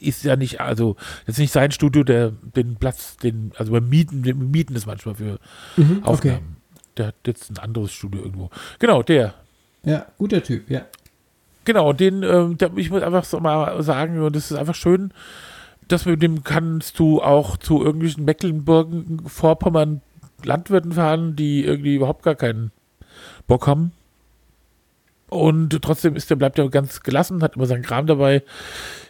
ist ja nicht, also das ist nicht sein Studio, der den Platz, den, also wir mieten, wir mieten das manchmal für Mhm, okay. Aufnahmen. Der hat jetzt ein anderes Studio irgendwo. Genau, der. Ja, guter Typ, ja. Genau, den, ähm, der, ich muss einfach so mal sagen, und das ist einfach schön, dass mit dem kannst du auch zu irgendwelchen Mecklenburgen, Vorpommern Landwirten fahren, die irgendwie überhaupt gar keinen Bock haben. Und trotzdem ist der, bleibt er ganz gelassen, hat immer seinen Kram dabei,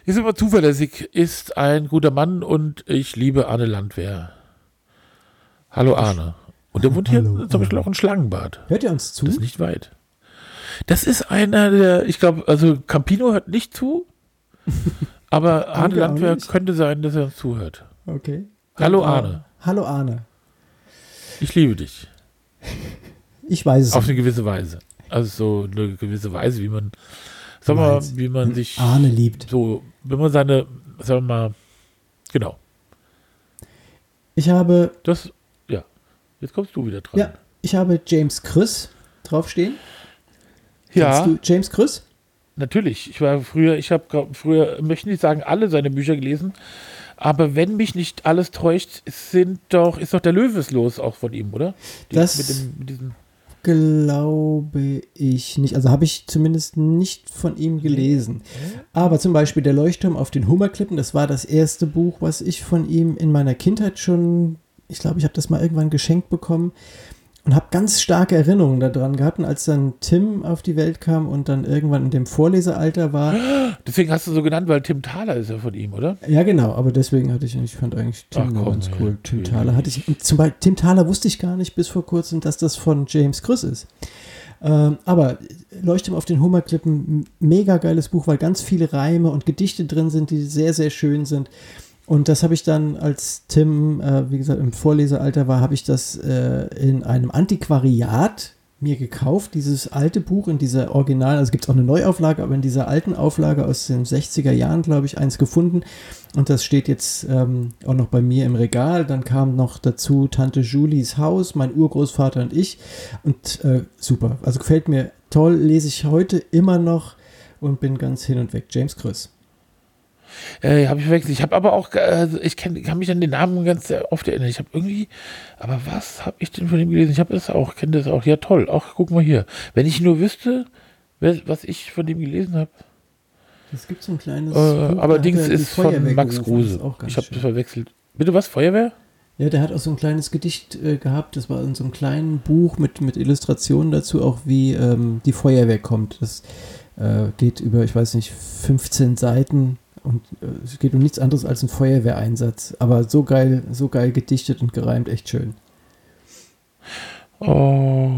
ist immer zuverlässig, ist ein guter Mann und ich liebe Arne Landwehr. Hallo Arne. Und der wohnt hier Hallo, zum Beispiel auch in Schlangenbad. Hört ihr uns zu? Das ist nicht weit. Das ist einer der, ich glaube, also Campino hört nicht zu, aber Arne Landwehr könnte sein, dass er uns zuhört. Okay. Hallo Arne, Hallo Arne. ich liebe dich. Ich weiß es Auf eine gewisse Weise. Also so eine gewisse Weise, wie man, sag mal, wie man sich Arne liebt. so, wenn man seine, sagen wir mal, genau, Ich habe, das, ja, jetzt kommst du wieder dran. ja, ich habe James Chris draufstehen. ja Kennst du James Chris? natürlich. Ich war früher, ich habe früher, möchte nicht sagen, alle seine Bücher gelesen, aber wenn mich nicht alles täuscht, sind doch, ist doch der Löwes los auch von ihm, oder? Die, Das- mit, dem, mit diesem, Glaube ich nicht. Also habe ich zumindest nicht von ihm gelesen. Aber zum Beispiel Der Leuchtturm auf den Hummerklippen, das war das erste Buch, was ich von ihm in meiner Kindheit schon, ich glaube, ich habe das mal irgendwann geschenkt bekommen und habe ganz starke Erinnerungen daran gehabt. Und als dann Tim auf die Welt kam und dann irgendwann in dem Vorlesealter war, deswegen hast du so genannt, weil Tim Thaler ist ja von ihm, oder? ja genau, aber deswegen hatte ich, ich fand eigentlich Tim Ach, komm, ganz cool. Tim natürlich. Thaler hatte ich, zum Beispiel, Tim Thaler wusste ich gar nicht bis vor kurzem, dass das von James Chris ist. Ähm, aber Leuchtturm auf den Hummerklippen, mega geiles Buch, weil ganz viele Reime und Gedichte drin sind, die sehr, sehr schön sind. Und das habe ich dann, als Tim, äh, wie gesagt, im Vorlesealter war, habe ich das äh, in einem Antiquariat mir gekauft, dieses alte Buch in dieser Original, also gibt es auch eine Neuauflage, aber in dieser alten Auflage aus den 60er Jahren, glaube ich, eins gefunden. Und das steht jetzt ähm, auch noch bei mir im Regal. Dann kam noch dazu Tante Julies Haus, mein Urgroßvater und ich. Und äh, super, also gefällt mir toll, lese ich heute immer noch und bin ganz hin und weg. James Chris. Äh, habe ich verwechselt. Ich habe aber auch, äh, ich kenn, kann mich an den Namen ganz oft erinnern. Ich habe irgendwie, aber was habe ich denn von ihm gelesen? Ich habe das auch, kenne das auch. Ja, toll. Auch guck mal hier. Wenn ich nur wüsste, was ich von dem gelesen habe. Es gibt so ein kleines. Äh, Buch, aber Dings ist von Max ganz Ich habe das verwechselt. Bitte was? Feuerwehr? Ja, der hat auch so ein kleines Gedicht äh, gehabt, das war in so einem kleinen Buch mit, mit Illustrationen dazu, auch wie ähm, die Feuerwehr kommt. Das äh, geht über, ich weiß nicht, 15 Seiten und äh, es geht um nichts anderes als einen Feuerwehreinsatz. Aber so geil, so geil gedichtet und gereimt, echt schön. Oh.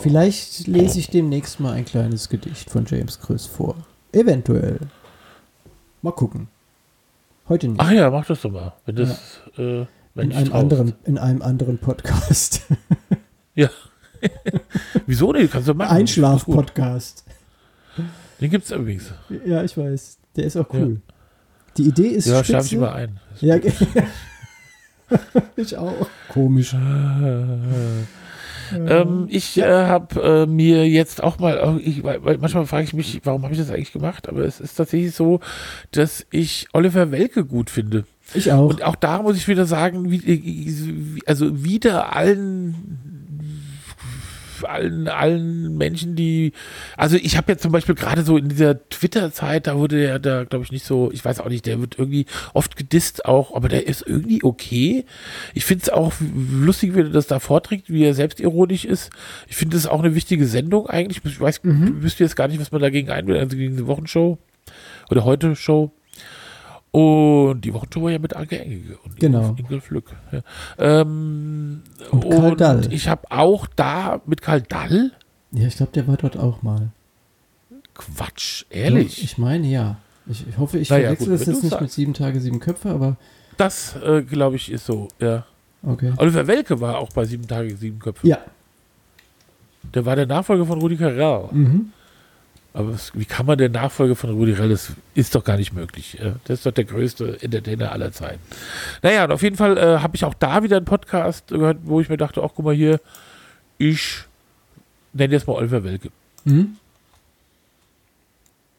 Vielleicht lese ich demnächst mal ein kleines Gedicht von James Chris vor. Eventuell. Mal gucken. Heute nicht. Ach ja, mach das doch mal. Wenn das, äh, wenn in, einem traust. anderen, in einem anderen Podcast. Ja. Wieso nicht? Kannst du machen. Einschlaf-Podcast. Den gibt's übrigens. Ja, ich weiß. Der ist auch cool. Die Idee ist Ja, schlaf spitze. dich mal ein. Ja, ich auch. Komisch. Ähm, ich äh, habe äh, mir jetzt auch mal, ich, manchmal frage ich mich, warum habe ich das eigentlich gemacht? Aber es ist tatsächlich so, dass ich Oliver Welke gut finde. Ich auch. Und auch da muss ich wieder sagen, wie, wie- also wieder allen allen, allen Menschen, die, also ich habe jetzt zum Beispiel gerade so in dieser Twitter-Zeit, da wurde der da, glaube ich, nicht so, ich weiß auch nicht, der wird irgendwie oft gedisst auch, aber der ist irgendwie okay. Ich finde es auch lustig, wie er das da vorträgt, wie er selbstironisch ist. Ich finde das auch eine wichtige Sendung eigentlich. Ich weiß, wüsste jetzt gar nicht, was man dagegen einwählt, also gegen die Wochenshow oder heute Show. Und die Wochenshow war ja mit Anke Engel und Genau. Ingolf Lück. Ja. Ähm, Und und Karl ich habe auch da mit Karl Dall, Ja, ich glaube, der war dort auch mal. Quatsch, ehrlich. Ich meine, ja. Ich, ich hoffe, ich Naja, verwechsel gut, das jetzt nicht mit sagst. sieben Tage, sieben Köpfe, aber das, äh, glaube ich, ist so, ja. okay. Oliver Welke war auch bei Sieben Tage, Sieben Köpfe. Ja. Der war der Nachfolger von Rudi Carrell. Mhm. Aber was, wie kann man der Nachfolger von Rudi Carrell? Das ist doch gar nicht möglich. Das ist doch der größte Entertainer aller Zeiten. Naja, und auf jeden Fall äh, habe ich auch da wieder einen Podcast gehört, wo ich mir dachte, ach guck mal hier, ich nenne jetzt mal Oliver Welke. Mhm.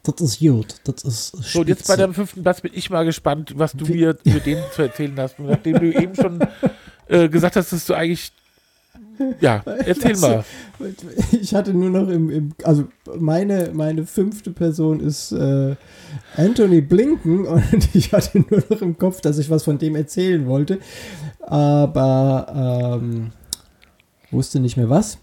Das ist gut. Das ist So, und jetzt bei spitze. deinem fünften Platz bin ich mal gespannt, was du mir für den zu erzählen hast. Nachdem du eben schon äh, gesagt hast, dass du eigentlich. Ja, erzähl Also, mal. Ich hatte nur noch im, im also meine, meine fünfte Person ist äh, Anthony Blinken und ich hatte nur noch im Kopf, dass ich was von dem erzählen wollte, aber ähm, wusste nicht mehr was.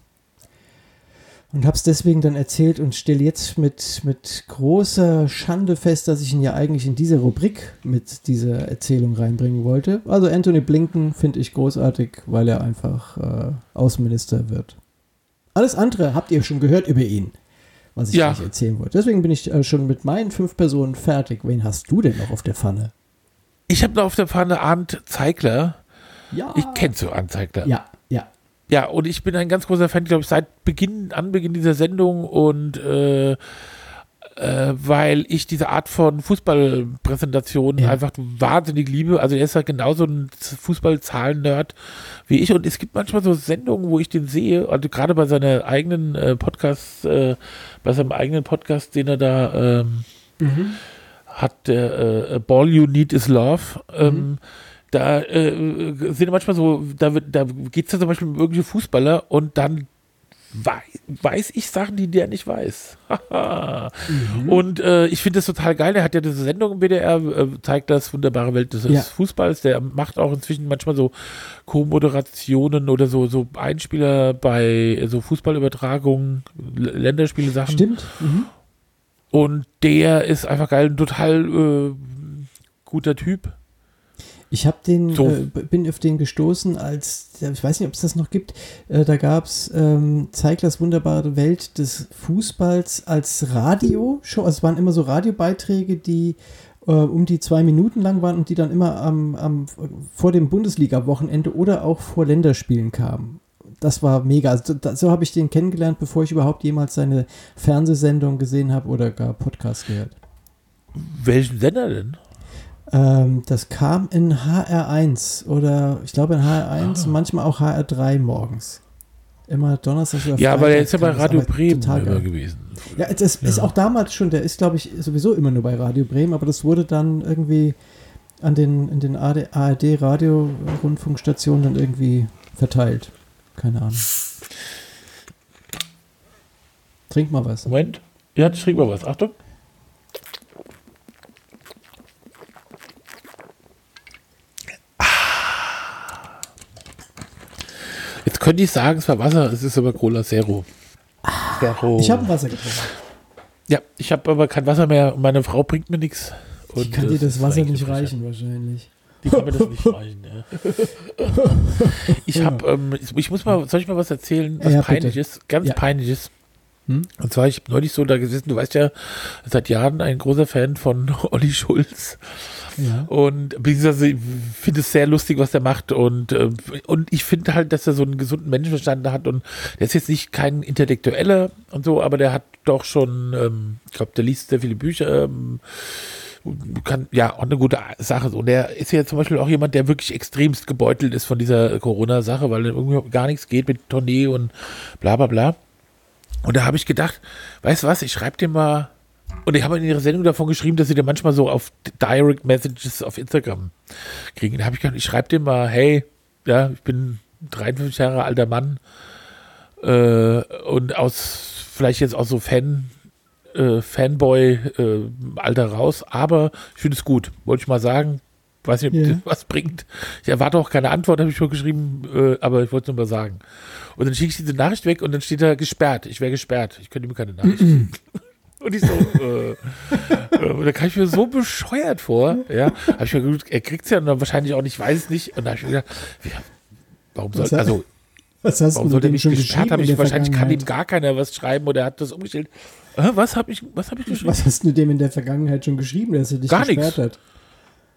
Und habe es deswegen dann erzählt und stelle jetzt mit, mit großer Schande fest, dass ich ihn ja eigentlich in diese Rubrik mit dieser Erzählung reinbringen wollte. Also Anthony Blinken finde ich großartig, weil er einfach äh, Außenminister wird. Alles andere habt ihr schon gehört über ihn, was ich Ja. euch erzählen wollte. Deswegen bin ich äh, schon mit meinen fünf Personen fertig. Wen hast du denn noch auf der Pfanne? Ich habe noch auf der Pfanne Arndt Zeigler. Ja. Ich kennst du Arndt Zeigler? Ja, ja. Und ich bin ein ganz großer Fan, glaube ich, seit Beginn, Anbeginn dieser Sendung und äh, äh, weil ich diese Art von Fußballpräsentation Ja. einfach wahnsinnig liebe. Also er ist halt genauso ein Fußballzahlen-Nerd wie ich und es gibt manchmal so Sendungen, wo ich den sehe, also gerade bei seiner eigenen äh, Podcast, äh, bei seinem eigenen Podcast, den er da ähm, hat, der äh, Ball You Need Is Love. Ähm, da äh, sind manchmal so, da, wird- da geht es ja zum Beispiel um irgendwelche Fußballer und dann wei weiß ich Sachen, die der nicht weiß. Und äh, ich finde das total geil. Er hat ja diese Sendung im WDR, äh, zeigt das wunderbare Welt des Ja. Fußballs. Der macht auch inzwischen manchmal so Co-Moderationen oder so, so Einspieler bei so Fußballübertragungen, Länderspiele Sachen. Stimmt. Mhm. Und der ist einfach geil, ein total äh, guter Typ. Ich habe den, So. äh, bin auf den gestoßen, als, ich weiß nicht, ob es das noch gibt, äh, da gab es ähm, Zeiglers wunderbare Welt des Fußballs als Radioshow. Also es waren immer so Radiobeiträge, die äh, um die zwei Minuten lang waren und die dann immer am, am, vor dem Bundesliga-Wochenende oder auch vor Länderspielen kamen. Das war mega. Also, da, so habe ich den kennengelernt, bevor ich überhaupt jemals seine Fernsehsendung gesehen habe oder gar Podcast gehört. Welchen Sender denn? Ähm, das kam in HR1 oder ich glaube in HR1, Ah. manchmal auch HR3 morgens. Immer Donnerstag oder Ja, aber der Freitag ist ja bei Radio Bremen immer gewesen. Ja, das ist auch damals schon, der ist glaube ich sowieso immer nur bei Radio Bremen, aber das wurde dann irgendwie an den, in den ARD, ARD Radio Rundfunkstationen dann irgendwie verteilt. Keine Ahnung. Trink mal was. Moment. Ja, schrieb mal was. Achtung. Könnte ich sagen, es war Wasser, es ist aber Cola Zero. Zero. Ich habe Wasser getrunken. ja, ich habe aber kein Wasser mehr. und Meine Frau bringt mir nichts. Ich kann dir das Wasser nicht reichen, wahrscheinlich. Die kann mir das nicht reichen, ja. Ich habe, ähm, ich, ich muss mal, soll ich mal was erzählen, was Ja, peinlich bitte. ist, ganz Ja. peinlich ist. Hm? Und zwar, ich habe neulich so da gesessen, du weißt ja, seit Jahren ein großer Fan von Olli Schulz. Ja. Und beziehungsweise ich finde es sehr lustig, was der macht. Und, äh, und ich finde halt, dass er so einen gesunden Menschenverstand hat. Und der ist jetzt nicht kein Intellektueller und so, aber der hat doch schon, ähm, ich glaube, der liest sehr viele Bücher. Ähm, kann, ja, auch eine gute Sache. Und der ist ja zum Beispiel auch jemand, der wirklich extremst gebeutelt ist von dieser Corona-Sache, weil irgendwie gar nichts geht mit Tournee und bla bla bla. Und da habe ich gedacht, weißt du was, ich schreibe dir mal, und die haben in ihrer Sendung davon geschrieben, dass sie dir manchmal so auf Direct Messages auf Instagram kriegen. Da habe ich gedacht, ich schreibe dir mal, hey, ja, ich bin 53 Jahre alter Mann äh, und aus, vielleicht jetzt auch so Fan, äh, Fanboy äh, Alter raus, aber ich finde es gut, wollte ich mal sagen. Weiß nicht, ob Ja. das was bringt. Ich erwarte auch keine Antwort, habe ich schon geschrieben, äh, aber ich wollte es nur mal sagen. Und dann schicke ich diese Nachricht weg und dann steht da gesperrt. Ich wäre gesperrt. Ich könnte ihm keine Nachricht. Und ich so, äh, äh, da kam ich mir so bescheuert vor, ja. Hab ich mir gedacht, er kriegt's ja dann wahrscheinlich auch nicht, weiß es nicht. Und da habe ich mir gedacht, wie, warum soll, also, Was hast warum du soll der schon gesperrt haben? Ich, wahrscheinlich kann ihm gar keiner was schreiben oder er hat das umgestellt. Äh, was habe ich, was hab ich geschrieben? Was hast du dem in der Vergangenheit schon geschrieben, dass er dich Gar gesperrt nichts. hat?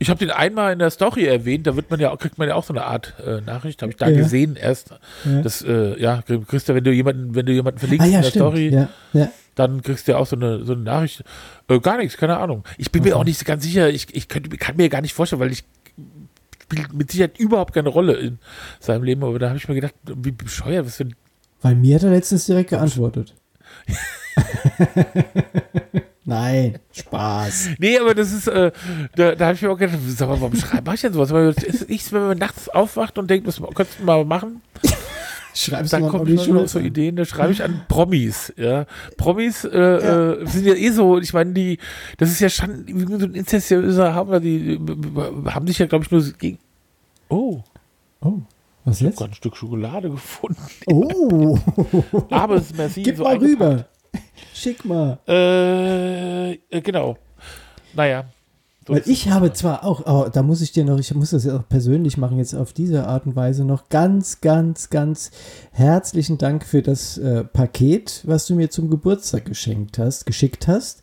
Ich habe den einmal in der Story erwähnt, da wird man ja, kriegt man ja auch so eine Art äh, Nachricht, habe ich da Ja. gesehen erst. Ja. Das, äh, ja, du, wenn du jemanden, wenn du jemanden verlinkst Ah ja, in der stimmt. Story, Ja, ja. Dann kriegst du ja auch so eine, so eine Nachricht. Äh, gar nichts, keine Ahnung. Ich bin mir auch nicht ganz sicher, ich, ich könnte, kann mir gar nicht vorstellen, weil ich spielt mit Sicherheit überhaupt keine Rolle in seinem Leben, aber da habe ich mir gedacht, wie bescheuert, was für ein Weil mir hat er letztens direkt geantwortet. Nein, Spaß. Nee, aber das ist, äh, da, da habe ich mir auch gedacht, sag mal, warum schreibe ich denn sowas? Weil es ist, wenn man nachts aufwacht und denkt, was könntest du mal machen, Schreibst dann kommen Olli schon noch so. Ideen, da schreibe ich an Promis, ja. Promis äh, Äh, sind ja eh so, ich meine, die, das ist ja schon so ein inzestiöser Hammer, die äh, haben sich ja, glaube ich, nur gegen. Oh, Oh, was ich habe jetzt? gerade ein Stück Schokolade gefunden. Oh, Aber es ist massiv. gib so mal rüber. Schick mal. Äh, äh, genau. Naja. Weil ich habe zwar auch, aber da muss ich dir noch, ich muss das ja auch persönlich machen, jetzt auf diese Art und Weise noch ganz, ganz, ganz herzlichen Dank für das äh, Paket, was du mir zum Geburtstag geschenkt hast, geschickt hast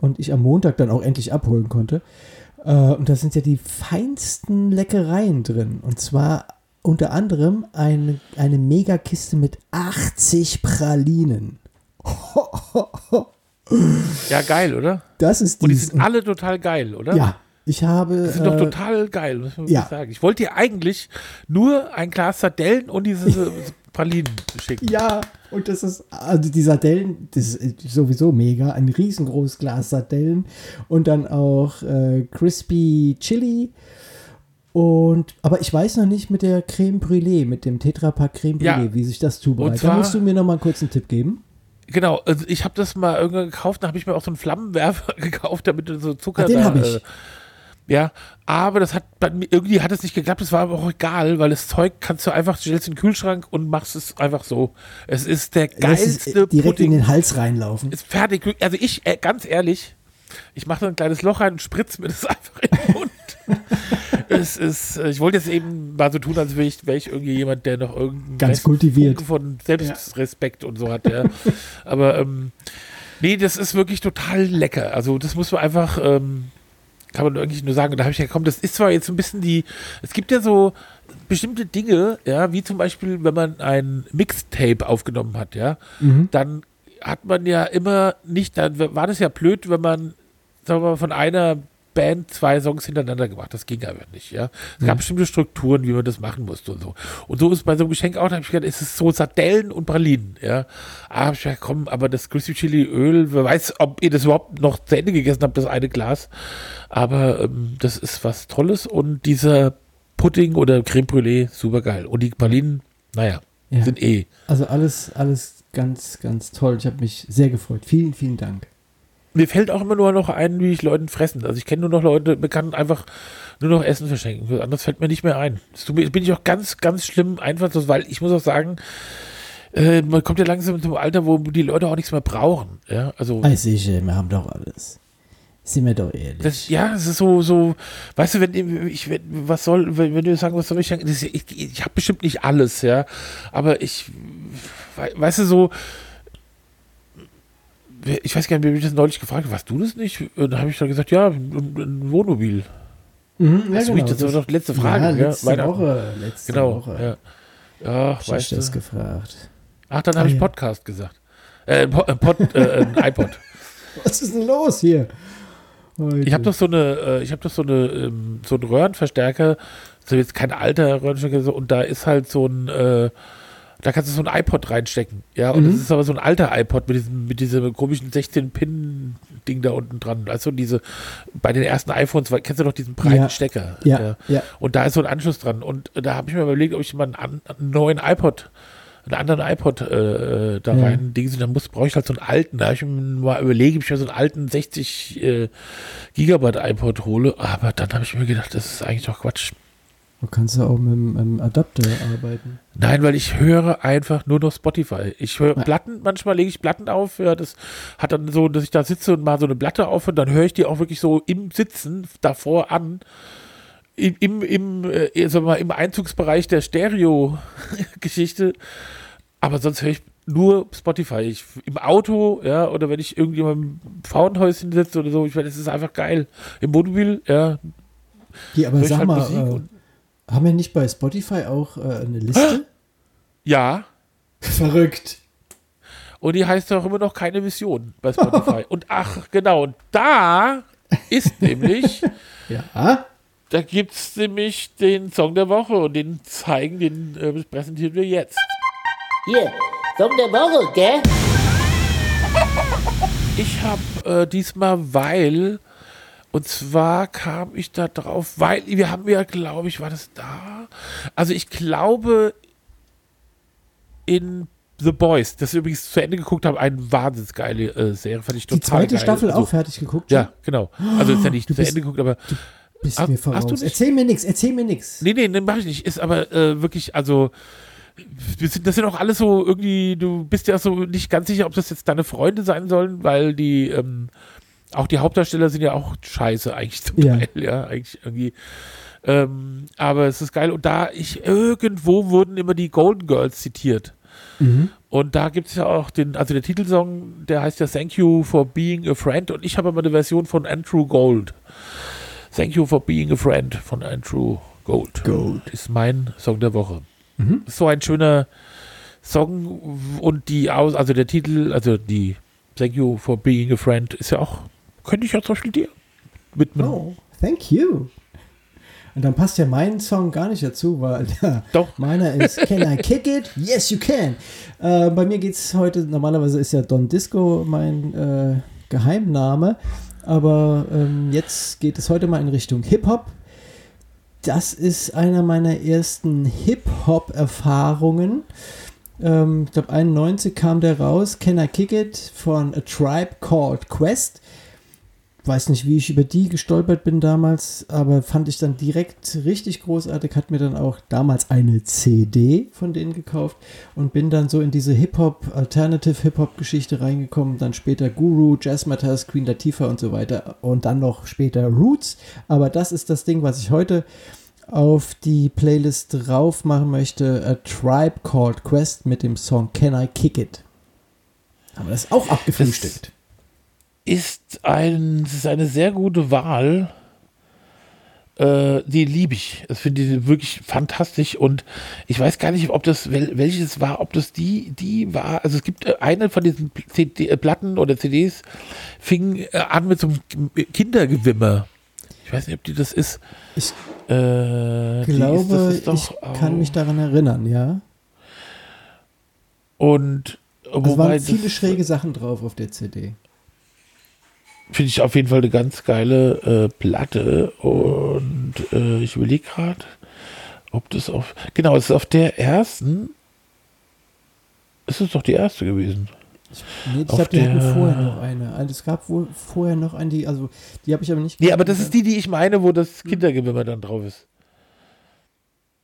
und ich am Montag dann auch endlich abholen konnte. Äh, und da sind ja die feinsten Leckereien drin. Und zwar unter anderem eine, eine Megakiste mit 80 Pralinen. Ja, geil, oder? Das ist Und die sind alle total geil, oder? ja, ich habe. Die sind doch äh, total geil, muss man ja. sagen. Ich wollte dir eigentlich nur ein Glas Sardellen und diese Pralinen schicken. Ja, und das ist, also die Sardellen, das ist sowieso mega, ein riesengroßes Glas Sardellen und dann auch äh, Crispy Chili und, aber ich weiß noch nicht mit der Creme Brûlée, mit dem Tetrapack Creme Brûlée, Ja. wie sich das zubereitet. Da musst du mir noch mal kurz einen Tipp geben. Genau, also ich habe das mal irgendwann gekauft, da habe ich mir auch so einen Flammenwerfer gekauft, damit du so Zucker Ah, den da, hab ich. Äh, ja, aber das hat bei mir, irgendwie hat es nicht geklappt, das war aber auch egal, weil das Zeug kannst du einfach, stellst in den Kühlschrank und machst es einfach so. Es ist der es geilste direkt Pudding. in den Hals reinlaufen. ist fertig. Also ich, äh, ganz ehrlich, ich mache so ein kleines Loch rein und spritze mir das einfach in den Mund. es ist, äh, ich wollte jetzt eben mal so tun, als wäre ich, wär ich irgendwie jemand, der noch irgendeinen Ganz Rest- kultiviert. Von Selbstrespekt und so hat. Ja. Aber ähm, nee, das ist wirklich total lecker. Also das muss man einfach, ähm, kann man eigentlich nur sagen. Und da habe ich ja gekommen, das ist zwar jetzt so ein bisschen die, es gibt ja so bestimmte Dinge, ja, wie zum Beispiel, wenn man ein Mixtape aufgenommen hat, ja, Mhm. dann hat man ja immer nicht, dann war das ja blöd, wenn man, sagen wir mal, von einer Band zwei Songs hintereinander gemacht. Das ging aber nicht, ja. Es gab bestimmte Strukturen, wie man das machen musste und so. Und so ist bei so einem Geschenk auch, da habe ich gedacht, es ist so Sardellen und Pralinen, ja. Ah, hab ich gedacht, komm, aber das Crispy Chili Öl, wer weiß, ob ihr das überhaupt noch zu Ende gegessen habt, das eine Glas. Aber ähm, das ist was Tolles und dieser Pudding oder Creme Brûlée, super geil. Und die Pralinen, naja, Ja. sind eh. Also alles, alles ganz, ganz toll. Ich habe mich sehr gefreut. Vielen, vielen Dank. Mir fällt auch immer nur noch ein, wie ich Leuten fressen. Also ich kenne nur noch Leute, bekannt einfach nur noch Essen verschenken. Was anderes fällt mir nicht mehr ein. Das bin ich auch ganz, ganz schlimm einfallslos, weil ich muss auch sagen, äh, man kommt ja langsam zum Alter, wo die Leute auch nichts mehr brauchen. Ja, also Ah, sicher, wir haben doch alles. Sind wir doch ehrlich. das, ja, es ist so, so, weißt du, wenn ich, wenn, was soll, wenn, wenn du sagen, was soll ich sagen, das, ich, ich habe bestimmt nicht alles, ja, aber ich, wei- weißt du, so, ich weiß gar nicht, wer mich das neulich gefragt hat, warst du das nicht? Und dann habe ich dann gesagt, ja, ein, Wohnmobil. Mhm, ja, du mich- das war doch die letzte Frage, Ja, letzte Weihnachten. Woche. Letzte Genau, Woche. ja. Ja, Hab ich weißt das gefragt. Ach, dann Ah, habe ich ja. Podcast gesagt. Äh, Pod, äh, iPod. Was ist denn los hier? Heute. Ich habe doch so eine, äh, ich habe doch so eine, ähm, so einen Röhrenverstärker, so jetzt kein alter Röhrenverstärker, und da ist halt so ein, äh, da kannst du so ein iPod reinstecken, ja, und Mhm. das ist aber so ein alter iPod mit diesem, mit diesem komischen 16-Pin-Ding da unten dran. Also diese, bei den ersten iPhones, kennst du doch diesen breiten Ja. Stecker? Ja, ja. Und da ist so ein Anschluss dran. Und da habe ich mir überlegt, ob ich mal einen, einen neuen iPod, einen anderen iPod äh, da Ja. rein dings und dann muss, brauche ich halt so einen alten. Da habe ich mir mal überlegt, ob ich mir so einen alten 60 äh, Gigabyte iPod hole. Aber dann habe ich mir gedacht, das ist eigentlich doch Quatsch. Du kannst ja auch mit ähm, Adapter arbeiten. Nein, weil ich höre einfach nur noch Spotify. Ich höre. Platten, manchmal lege ich Platten auf. Ja, das hat dann so, dass ich da sitze und mal so eine Platte auf und dann höre ich die auch wirklich so im Sitzen davor an. Im, im, im, äh, sagen mal, im Einzugsbereich der Stereo-Geschichte. Aber sonst höre ich nur Spotify. Ich, Im Auto, ja, oder wenn ich irgendjemand im Frauenhäuschen sitze oder so, ich meine, das ist einfach geil. Im Wohnmobil, ja, Hier, aber sag halt mal, äh, haben wir nicht bei Spotify auch äh, eine Liste? ja. Verrückt. Und die heißt auch immer noch keine Vision bei Spotify. und ach, genau, und da ist nämlich, Ja. da gibt es nämlich den Song der Woche und den zeigen, den äh, präsentieren wir jetzt. Hier, Song der Woche, gell? Ich habe äh, diesmal, weil, und zwar kam ich da drauf, weil wir haben ja, glaube ich, war das da? Also ich glaube in The Boys, das ich übrigens zu Ende geguckt habe, eine wahnsinnsgeile äh, Serie, fand ich total Die zweite geil. Staffel Also, auch fertig geguckt? Ja, genau. Also ist ja nicht Du zu bist- Ende geguckt, aber Bist Hast- mir hast du voraus. nicht? Erzähl mir nichts, erzähl mir nichts. Nee, nee, nee, mach ich nicht. Ist aber äh, wirklich, also, wir sind, das sind auch alles so irgendwie, du bist ja so nicht ganz sicher, ob das jetzt deine Freunde sein sollen, weil die, ähm, auch die Hauptdarsteller sind ja auch scheiße eigentlich zum. Teil, ja, eigentlich irgendwie. Ähm, aber es ist geil. Und da ich, irgendwo wurden immer die Golden Girls zitiert. Mhm. Und da gibt es ja auch den, also der Titelsong, der heißt ja Thank You for Being a Friend und ich habe aber eine Version von Andrew Gold. Thank You for Being a Friend von Andrew Gold. Gold. Ist mein Song der Woche. Mhm. So ein schöner Song und die aus, also der Titel, also die Thank You for Being a Friend ist ja auch, könnte ich ja zum Beispiel dir widmen. Oh, thank you. Und dann passt ja mein Song gar nicht dazu, weil Doch. meiner ist Can I Kick It? Yes, you can. Äh, bei mir geht es heute, normalerweise ist ja Don Disco mein äh, Geheimname, aber ähm, jetzt geht es heute mal in Richtung Hip-Hop. Das ist einer meiner ersten Hip-Hop-Erfahrungen. Ähm, ich glaube, 91 kam der raus, Can I Kick It von A Tribe Called Quest weiß nicht, wie ich über die gestolpert bin damals, aber fand ich dann direkt richtig großartig, hat mir dann auch damals eine CD von denen gekauft und bin dann so in diese Hip-Hop, Alternative Hip-Hop-Geschichte reingekommen, dann später Guru, Jazzmatters, Queen Latifah und so weiter und dann noch später Roots, aber das ist das Ding, was ich heute auf die Playlist drauf machen möchte, A Tribe Called Quest mit dem Song Can I Kick It? Aber das ist auch abgefrühstückt. Ist, ein, ist eine sehr gute Wahl. Äh, die liebe ich. Das finde ich wirklich fantastisch. Und ich weiß gar nicht, ob das, wel, welches war, ob das die, die war. Also es gibt äh, eine von diesen CD, äh, Platten oder CDs, fing äh, an mit so einem Kindergewimmer. Ich weiß nicht, ob die das ist. Ich Äh, glaube, ist, doch ich kann mich daran erinnern, ja. Und Es wobei waren viele schräge Sachen drauf auf der CD. Finde ich auf jeden Fall eine ganz geile äh, Platte und äh, ich überlege gerade, ob das auf, genau, es ist auf der ersten, ist es doch die erste gewesen. Nee, ich glaube, die hatten vorher noch eine. Also es gab wohl vorher noch eine, die, also die habe ich aber nicht Nee, aber das gesehen. ist die, die ich meine, wo das Kindergewimmer dann drauf ist.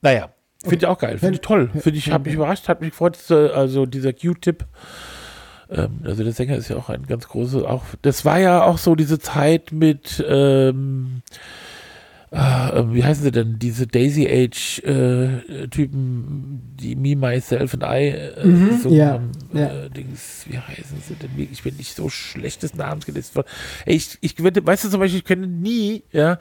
Naja, finde ich auch geil. Finde ich toll. Finde ich, hat mich überrascht, hat mich gefreut. äh, Also dieser Q-Tip, ähm, also der Sänger ist ja auch ein ganz großer, auch, das war ja auch so diese Zeit mit, ähm, äh, wie heißen sie denn, diese Daisy Age äh, Typen, die Me, Myself and I äh, Mhm, gesungen ja, haben. ja. Äh, Dings, wie heißen sie denn? Ich bin nicht so schlechtes Namensgedächtnis. ich, ich könnte, weißt du zum Beispiel, ich könnte nie, ja,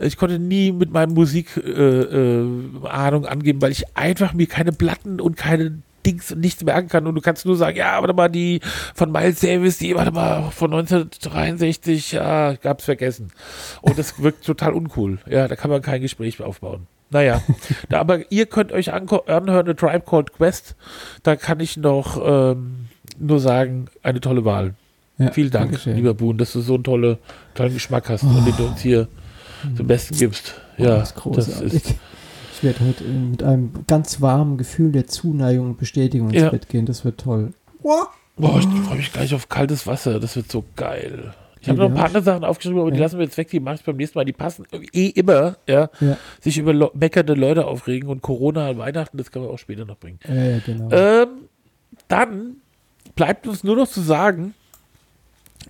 ich konnte nie mit meinem Musik äh, äh, Ahnung angeben, weil ich einfach mir keine Platten und keine Dings und nichts merken kann und du kannst nur sagen, ja, warte mal, die von Miles Davis, die, warte mal, von 1963, ja, gab's vergessen. Und das wirkt total uncool. Ja, da kann man kein Gespräch mehr aufbauen. Naja, da, aber ihr könnt euch anhören, eine Tribe Called Quest. Da kann ich noch ähm, nur sagen, eine tolle Wahl. Ja, Vielen Dank, Dankeschön. lieber Boon, dass du so einen tolle, tollen Geschmack hast und den du uns hier zum Besten gibst. Ja, das ist das großartig. ist, ich werde heute mit einem ganz warmen Gefühl der Zuneigung und Bestätigung ins Ja. Bett gehen. Das wird toll. boah, ich freue mich gleich auf kaltes Wasser. Das wird so geil. Ich habe noch ein paar andere Sachen aufgeschrieben, aber die Ja. lassen wir jetzt weg. Die mache ich beim nächsten Mal. Die passen eh immer, ja. Ja, Sich über lo- meckernde Leute aufregen und Corona und Weihnachten, das kann man auch später noch bringen. ja genau. Ähm, dann bleibt uns nur noch zu sagen,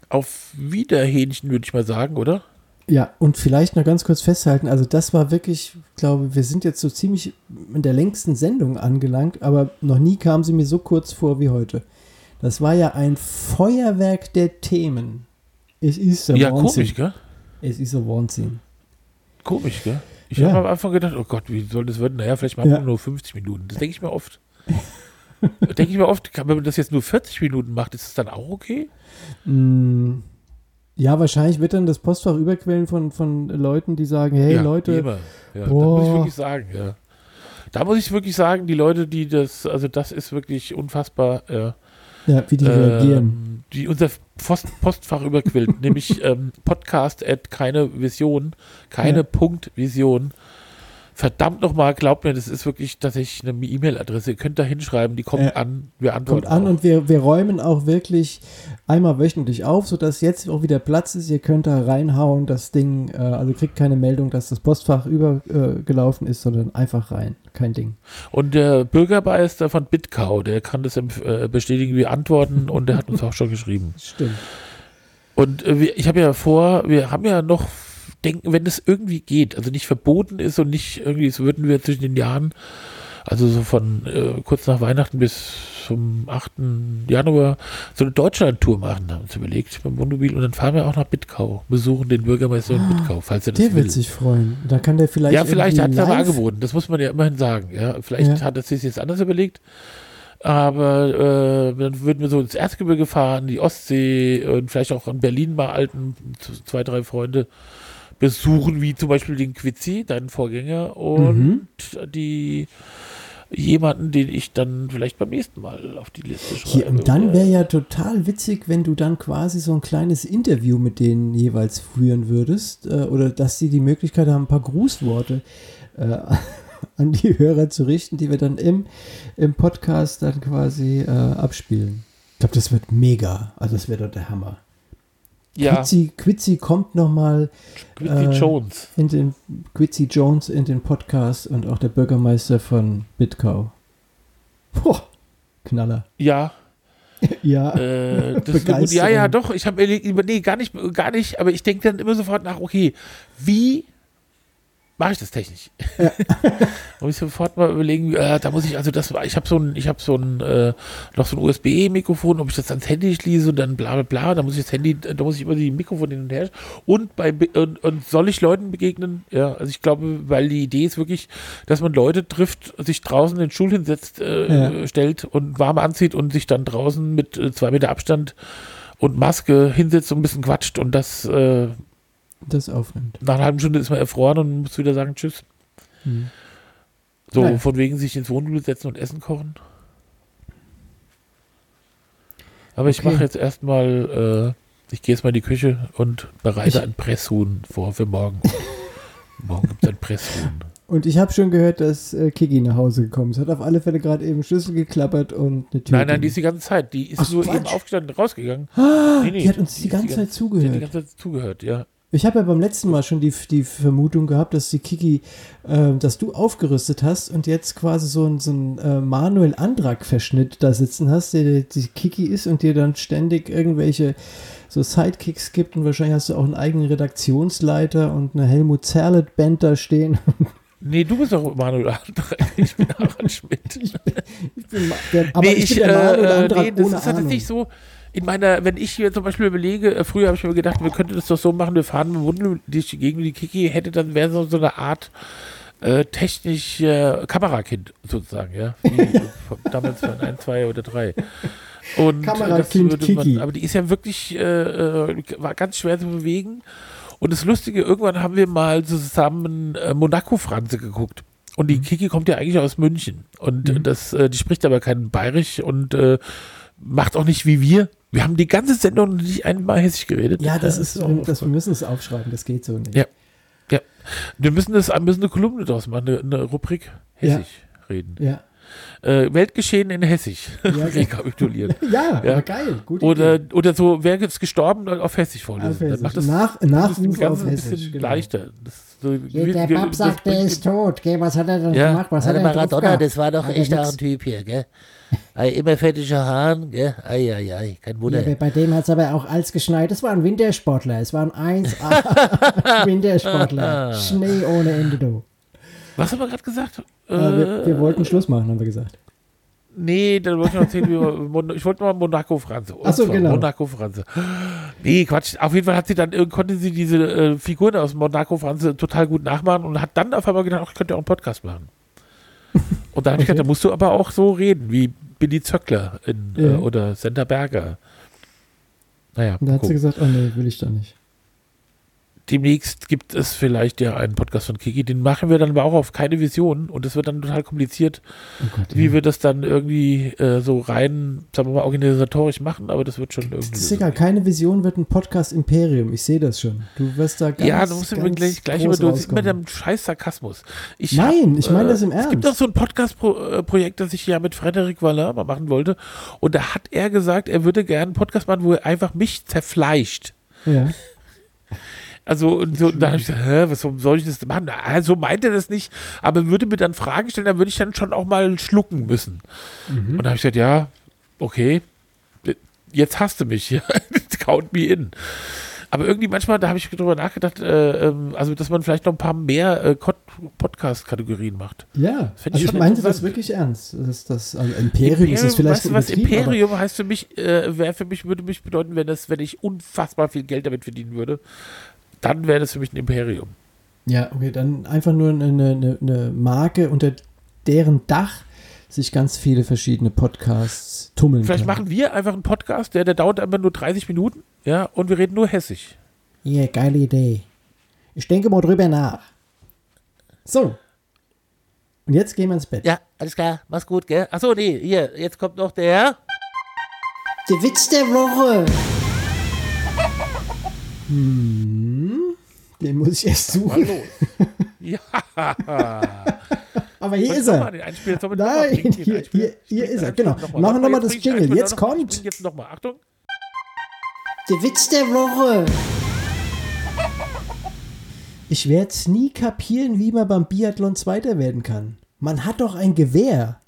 auf Wiederhähnchen, würde ich mal sagen, oder? Ja, und vielleicht noch ganz kurz festhalten, also das war wirklich, ich glaube, wir sind jetzt so ziemlich in der längsten Sendung angelangt, aber noch nie kam sie mir so kurz vor wie heute. Das war ja ein Feuerwerk der Themen. Es ist Ja, Wahnsinn. komisch, gell? Es ist der Wahnsinn. Komisch, gell? Ich Ja. habe am Anfang gedacht, oh Gott, wie soll das werden? Naja, vielleicht machen Ja. wir nur 50 Minuten. Das denke ich mir oft. denke ich mir oft, wenn man das jetzt nur 40 Minuten macht, ist das dann auch okay? Mm, Ja, wahrscheinlich wird dann das Postfach überquellen von, von Leuten, die sagen, hey ja, Leute, immer. Ja, da muss ich wirklich sagen, ja. Da muss ich wirklich sagen, die Leute, die das, also das ist wirklich unfassbar, ja. ja, wie die reagieren. ähm, die unser Post, Postfach überquillt, nämlich ähm, Podcast at keine Vision, keine Ja. Punkt Vision. Verdammt nochmal, glaubt mir, das ist wirklich tatsächlich eine E-Mail-Adresse. Ihr könnt da hinschreiben, die kommt Ja. an, wir antworten. Kommt an auch. und wir, wir räumen auch wirklich einmal wöchentlich auf, sodass jetzt auch wieder Platz ist. Ihr könnt da reinhauen, das Ding, äh, also kriegt keine Meldung, dass das Postfach übergelaufen äh, ist, sondern einfach rein. Kein Ding. Und der Bürgermeister von Bitcow, der kann das äh, bestätigen, wir antworten und der hat uns auch schon geschrieben. Stimmt. Und äh, ich habe ja vor, wir haben ja noch denken, wenn es irgendwie geht, also nicht verboten ist und nicht irgendwie, so würden wir zwischen den Jahren, also so von äh, kurz nach Weihnachten bis zum 8. Januar so eine Deutschland-Tour machen, haben wir uns überlegt beim Wohnmobil und dann fahren wir auch nach Bittkau, besuchen den Bürgermeister in Bittkau, falls er das Der will. wird sich freuen. Da kann der vielleicht. ja, vielleicht hat es aber angeboten, das muss man ja immerhin sagen. Ja, vielleicht Ja. hat er sich jetzt anders überlegt. Aber äh, dann würden wir so ins Erzgebirge fahren, die Ostsee und vielleicht auch in Berlin mal alten zwei, drei Freunde besuchen, wie zum Beispiel den Quitzi, deinen Vorgänger, und Mhm. die jemanden, den ich dann vielleicht beim nächsten Mal auf die Liste schreibe. Hier, und dann wäre ja total witzig, wenn du dann quasi so ein kleines Interview mit denen jeweils führen würdest. Äh, oder dass sie die Möglichkeit haben, ein paar Grußworte äh, an die Hörer zu richten, die wir dann im, im Podcast dann quasi äh, abspielen. Ich glaube, das wird mega. Also das wäre doch der Hammer. Ja, Quitzi, Quitzi kommt nochmal Quitzi äh, Jones. in den Quitzi Jones in den Podcast und auch der Bürgermeister von Bitcow. Boah, Knaller. Ja, Ja. Äh, ja, ja, doch. Ich habe nee, gar nicht, gar nicht. Aber ich denke dann immer sofort nach, okay, wie mache ich das technisch? muss ich sofort mal überlegen, äh, da muss ich also das, ich habe so ein, ich habe so ein äh, noch so ein USB-Mikrofon, ob ich das ans Handy schließe und dann bla bla bla, da muss ich das Handy, da muss ich immer die Mikrofon hin und her und bei und, und soll ich Leuten begegnen? Ja, also ich glaube, weil die Idee ist wirklich, dass man Leute trifft, sich draußen in den Stuhl hinsetzt, äh, Ja. stellt und warm anzieht und sich dann draußen mit äh, zwei Meter Abstand und Maske hinsetzt und ein bisschen quatscht und das äh, das aufnimmt. nach einer halben Stunde ist man erfroren und muss wieder sagen Tschüss. Hm. So, Naja. von wegen sich ins Wohnmobil setzen und Essen kochen. Aber ich Okay. mache jetzt erstmal, äh, ich gehe jetzt mal in die Küche und bereite Ich- ein Presshuhn vor für morgen. morgen gibt es ein Presshuhn. Und ich habe schon gehört, dass äh, Kiki nach Hause gekommen ist. Hat auf alle Fälle gerade eben Schlüssel geklappert und eine Tür. Nein, nein, die ist die ganze Zeit. Die ist Ach, nur Quatsch. eben aufgestanden und rausgegangen. Nee, nee, die hat uns die ist ganze Zeit Die hat zugehört. die ganze Zeit zugehört, ja. Ich habe ja beim letzten Mal schon die, die Vermutung gehabt, dass die Kiki, äh, dass du aufgerüstet hast und jetzt quasi so ein, so ein äh, Manuel Andrak-Verschnitt da sitzen hast, der die Kiki ist und dir dann ständig irgendwelche so Sidekicks gibt und wahrscheinlich hast du auch einen eigenen Redaktionsleiter und eine Helmut Zerlett-Band da stehen. Nee, du bist doch Manuel André. Ich bin Harald Schmidt. Ich bin, ma- der, aber nee, ich, ich, bin der Manuel äh, äh, Andrak nee, das ohne ist halt Ahnung. nicht so. In meiner, wenn ich hier zum Beispiel überlege, äh, früher habe ich mir gedacht, wir könnten das doch so machen, wir fahren mit Wunden durch die Gegend, die Kiki hätte, dann wäre so, so eine Art äh, technisch äh, Kamerakind sozusagen, ja. Wie damals von ein, zwei oder drei. Und äh, Kamerakind das würde Kiki. aber die ist ja wirklich, äh, äh, war ganz schwer zu bewegen. Und das Lustige, irgendwann haben wir mal zusammen Monaco-Franze geguckt. Und Mhm. die Kiki kommt ja eigentlich aus München. Und äh, das, äh, die spricht aber kein Bayerisch und macht auch nicht wie wir. Wir haben die ganze Sendung nicht einmal hessisch geredet. ja, das Äh, ist, auch das, wir müssen es aufschreiben, das geht so nicht. Ja. Ja. Wir müssen, das, wir müssen eine Kolumne draus machen, eine, eine Rubrik Hessisch reden. Ja, Äh, Weltgeschehen in Hessisch. Ja, Rekapitulieren. ja, Ja. aber geil. Gut. Oder, oder so, wer ist gestorben, auf Hessisch vorlesen. Auf Dann Hessisch. macht das, Nach- das Nachruf dem Ganzen auf ein Hessisch, bisschen genau. leichter. Das, so, Hier, der Bab das sagt, der ist tot, gell? Was hat er denn Ja. gemacht? Was hat er denn Maradona, das war doch Hat echt auch ein Typ hier, gell? Ei, immer fettiger Hahn, gell? Ei, ei, ei, kein Wunder. Ja, bei dem hat es aber auch als geschneit. Das war ein Wintersportler. Es war ein 1A Wintersportler. Schnee ohne Ende, du. Was haben wir gerade gesagt? Äh, wir, Äh, wir wollten Schluss machen, haben wir gesagt. Nee, dann wollte ich noch erzählen, wie ich wollte mal Monaco Franze. Und Ach so, zwar genau. Monaco Franze. Nee, Quatsch. Auf jeden Fall hat sie dann, äh, konnte sie diese äh, Figuren aus Monaco Franze total gut nachmachen und hat dann auf einmal gedacht, ach, ich könnte ja auch einen Podcast machen. Und da habe ich gedacht, da musst du aber auch so reden, wie Billy Zöckler in, Ja. äh, oder Senta Berger. Naja, Und da hat sie gucken. gesagt, oh nee, will ich doch nicht. Demnächst gibt es vielleicht ja einen Podcast von Kiki, den machen wir dann aber auch auf keine Vision und es wird dann total kompliziert, Oh Gott, wie ja. wir das dann irgendwie äh, so rein, sagen wir mal, organisatorisch machen, aber das wird schon irgendwie. Das ist so egal, keine Vision wird ein Podcast-Imperium. Ich sehe das schon. Du wirst da ganz ja, du musst ganz gleich, gleich immer, du mit rauskommen. deinem scheiß Sarkasmus. Ich Nein, hab, ich meine das im Es gibt Ernst. doch so ein Podcast-Projekt, das ich ja mit Frederic Vallin mal machen wollte. Und da hat er gesagt, er würde gerne einen Podcast machen, wo er einfach mich zerfleischt. Ja. Also, und so, da habe ich gesagt, hä, was soll ich das machen? Ah, so meint er das nicht, aber er würde mir dann Fragen stellen, da würde ich dann schon auch mal schlucken müssen. Mhm. Und da habe ich gesagt, ja, okay, jetzt hast du mich, count me in. Aber irgendwie manchmal, da habe ich drüber nachgedacht, äh, ähm, also dass man vielleicht noch ein paar mehr äh, Podcast-Kategorien macht. Ja, ich also ich schon meinte das wirklich ernst. Das das, also Imperium, ist das vielleicht weißt du was, Imperium heißt für mich, äh, wäre für mich, würde mich bedeuten, wenn das, wenn ich unfassbar viel Geld damit verdienen würde, dann wäre das für mich ein Imperium. Ja, okay, dann einfach nur eine, eine, eine Marke, unter deren Dach sich ganz viele verschiedene Podcasts tummeln Vielleicht können. machen wir einfach einen Podcast, der, der dauert einfach nur 30 Minuten, ja, und wir reden nur hessisch. Ja, geile Idee. Ich denke mal drüber nach. So. Und jetzt gehen wir ins Bett. Ja, alles klar, mach's gut, gell? Achso, nee, hier, jetzt kommt noch der. Der Witz der Woche. Den muss ich erst suchen. Ja. Aber hier ist er. Nein, hier, ist er. Genau. Noch. Machen wir nochmal das Jingle. Jetzt noch kommt. Jetzt nochmal. Achtung. Der Witz der Woche. Ich werde es nie kapieren, wie man beim Biathlon Zweiter werden kann. Man hat doch ein Gewehr.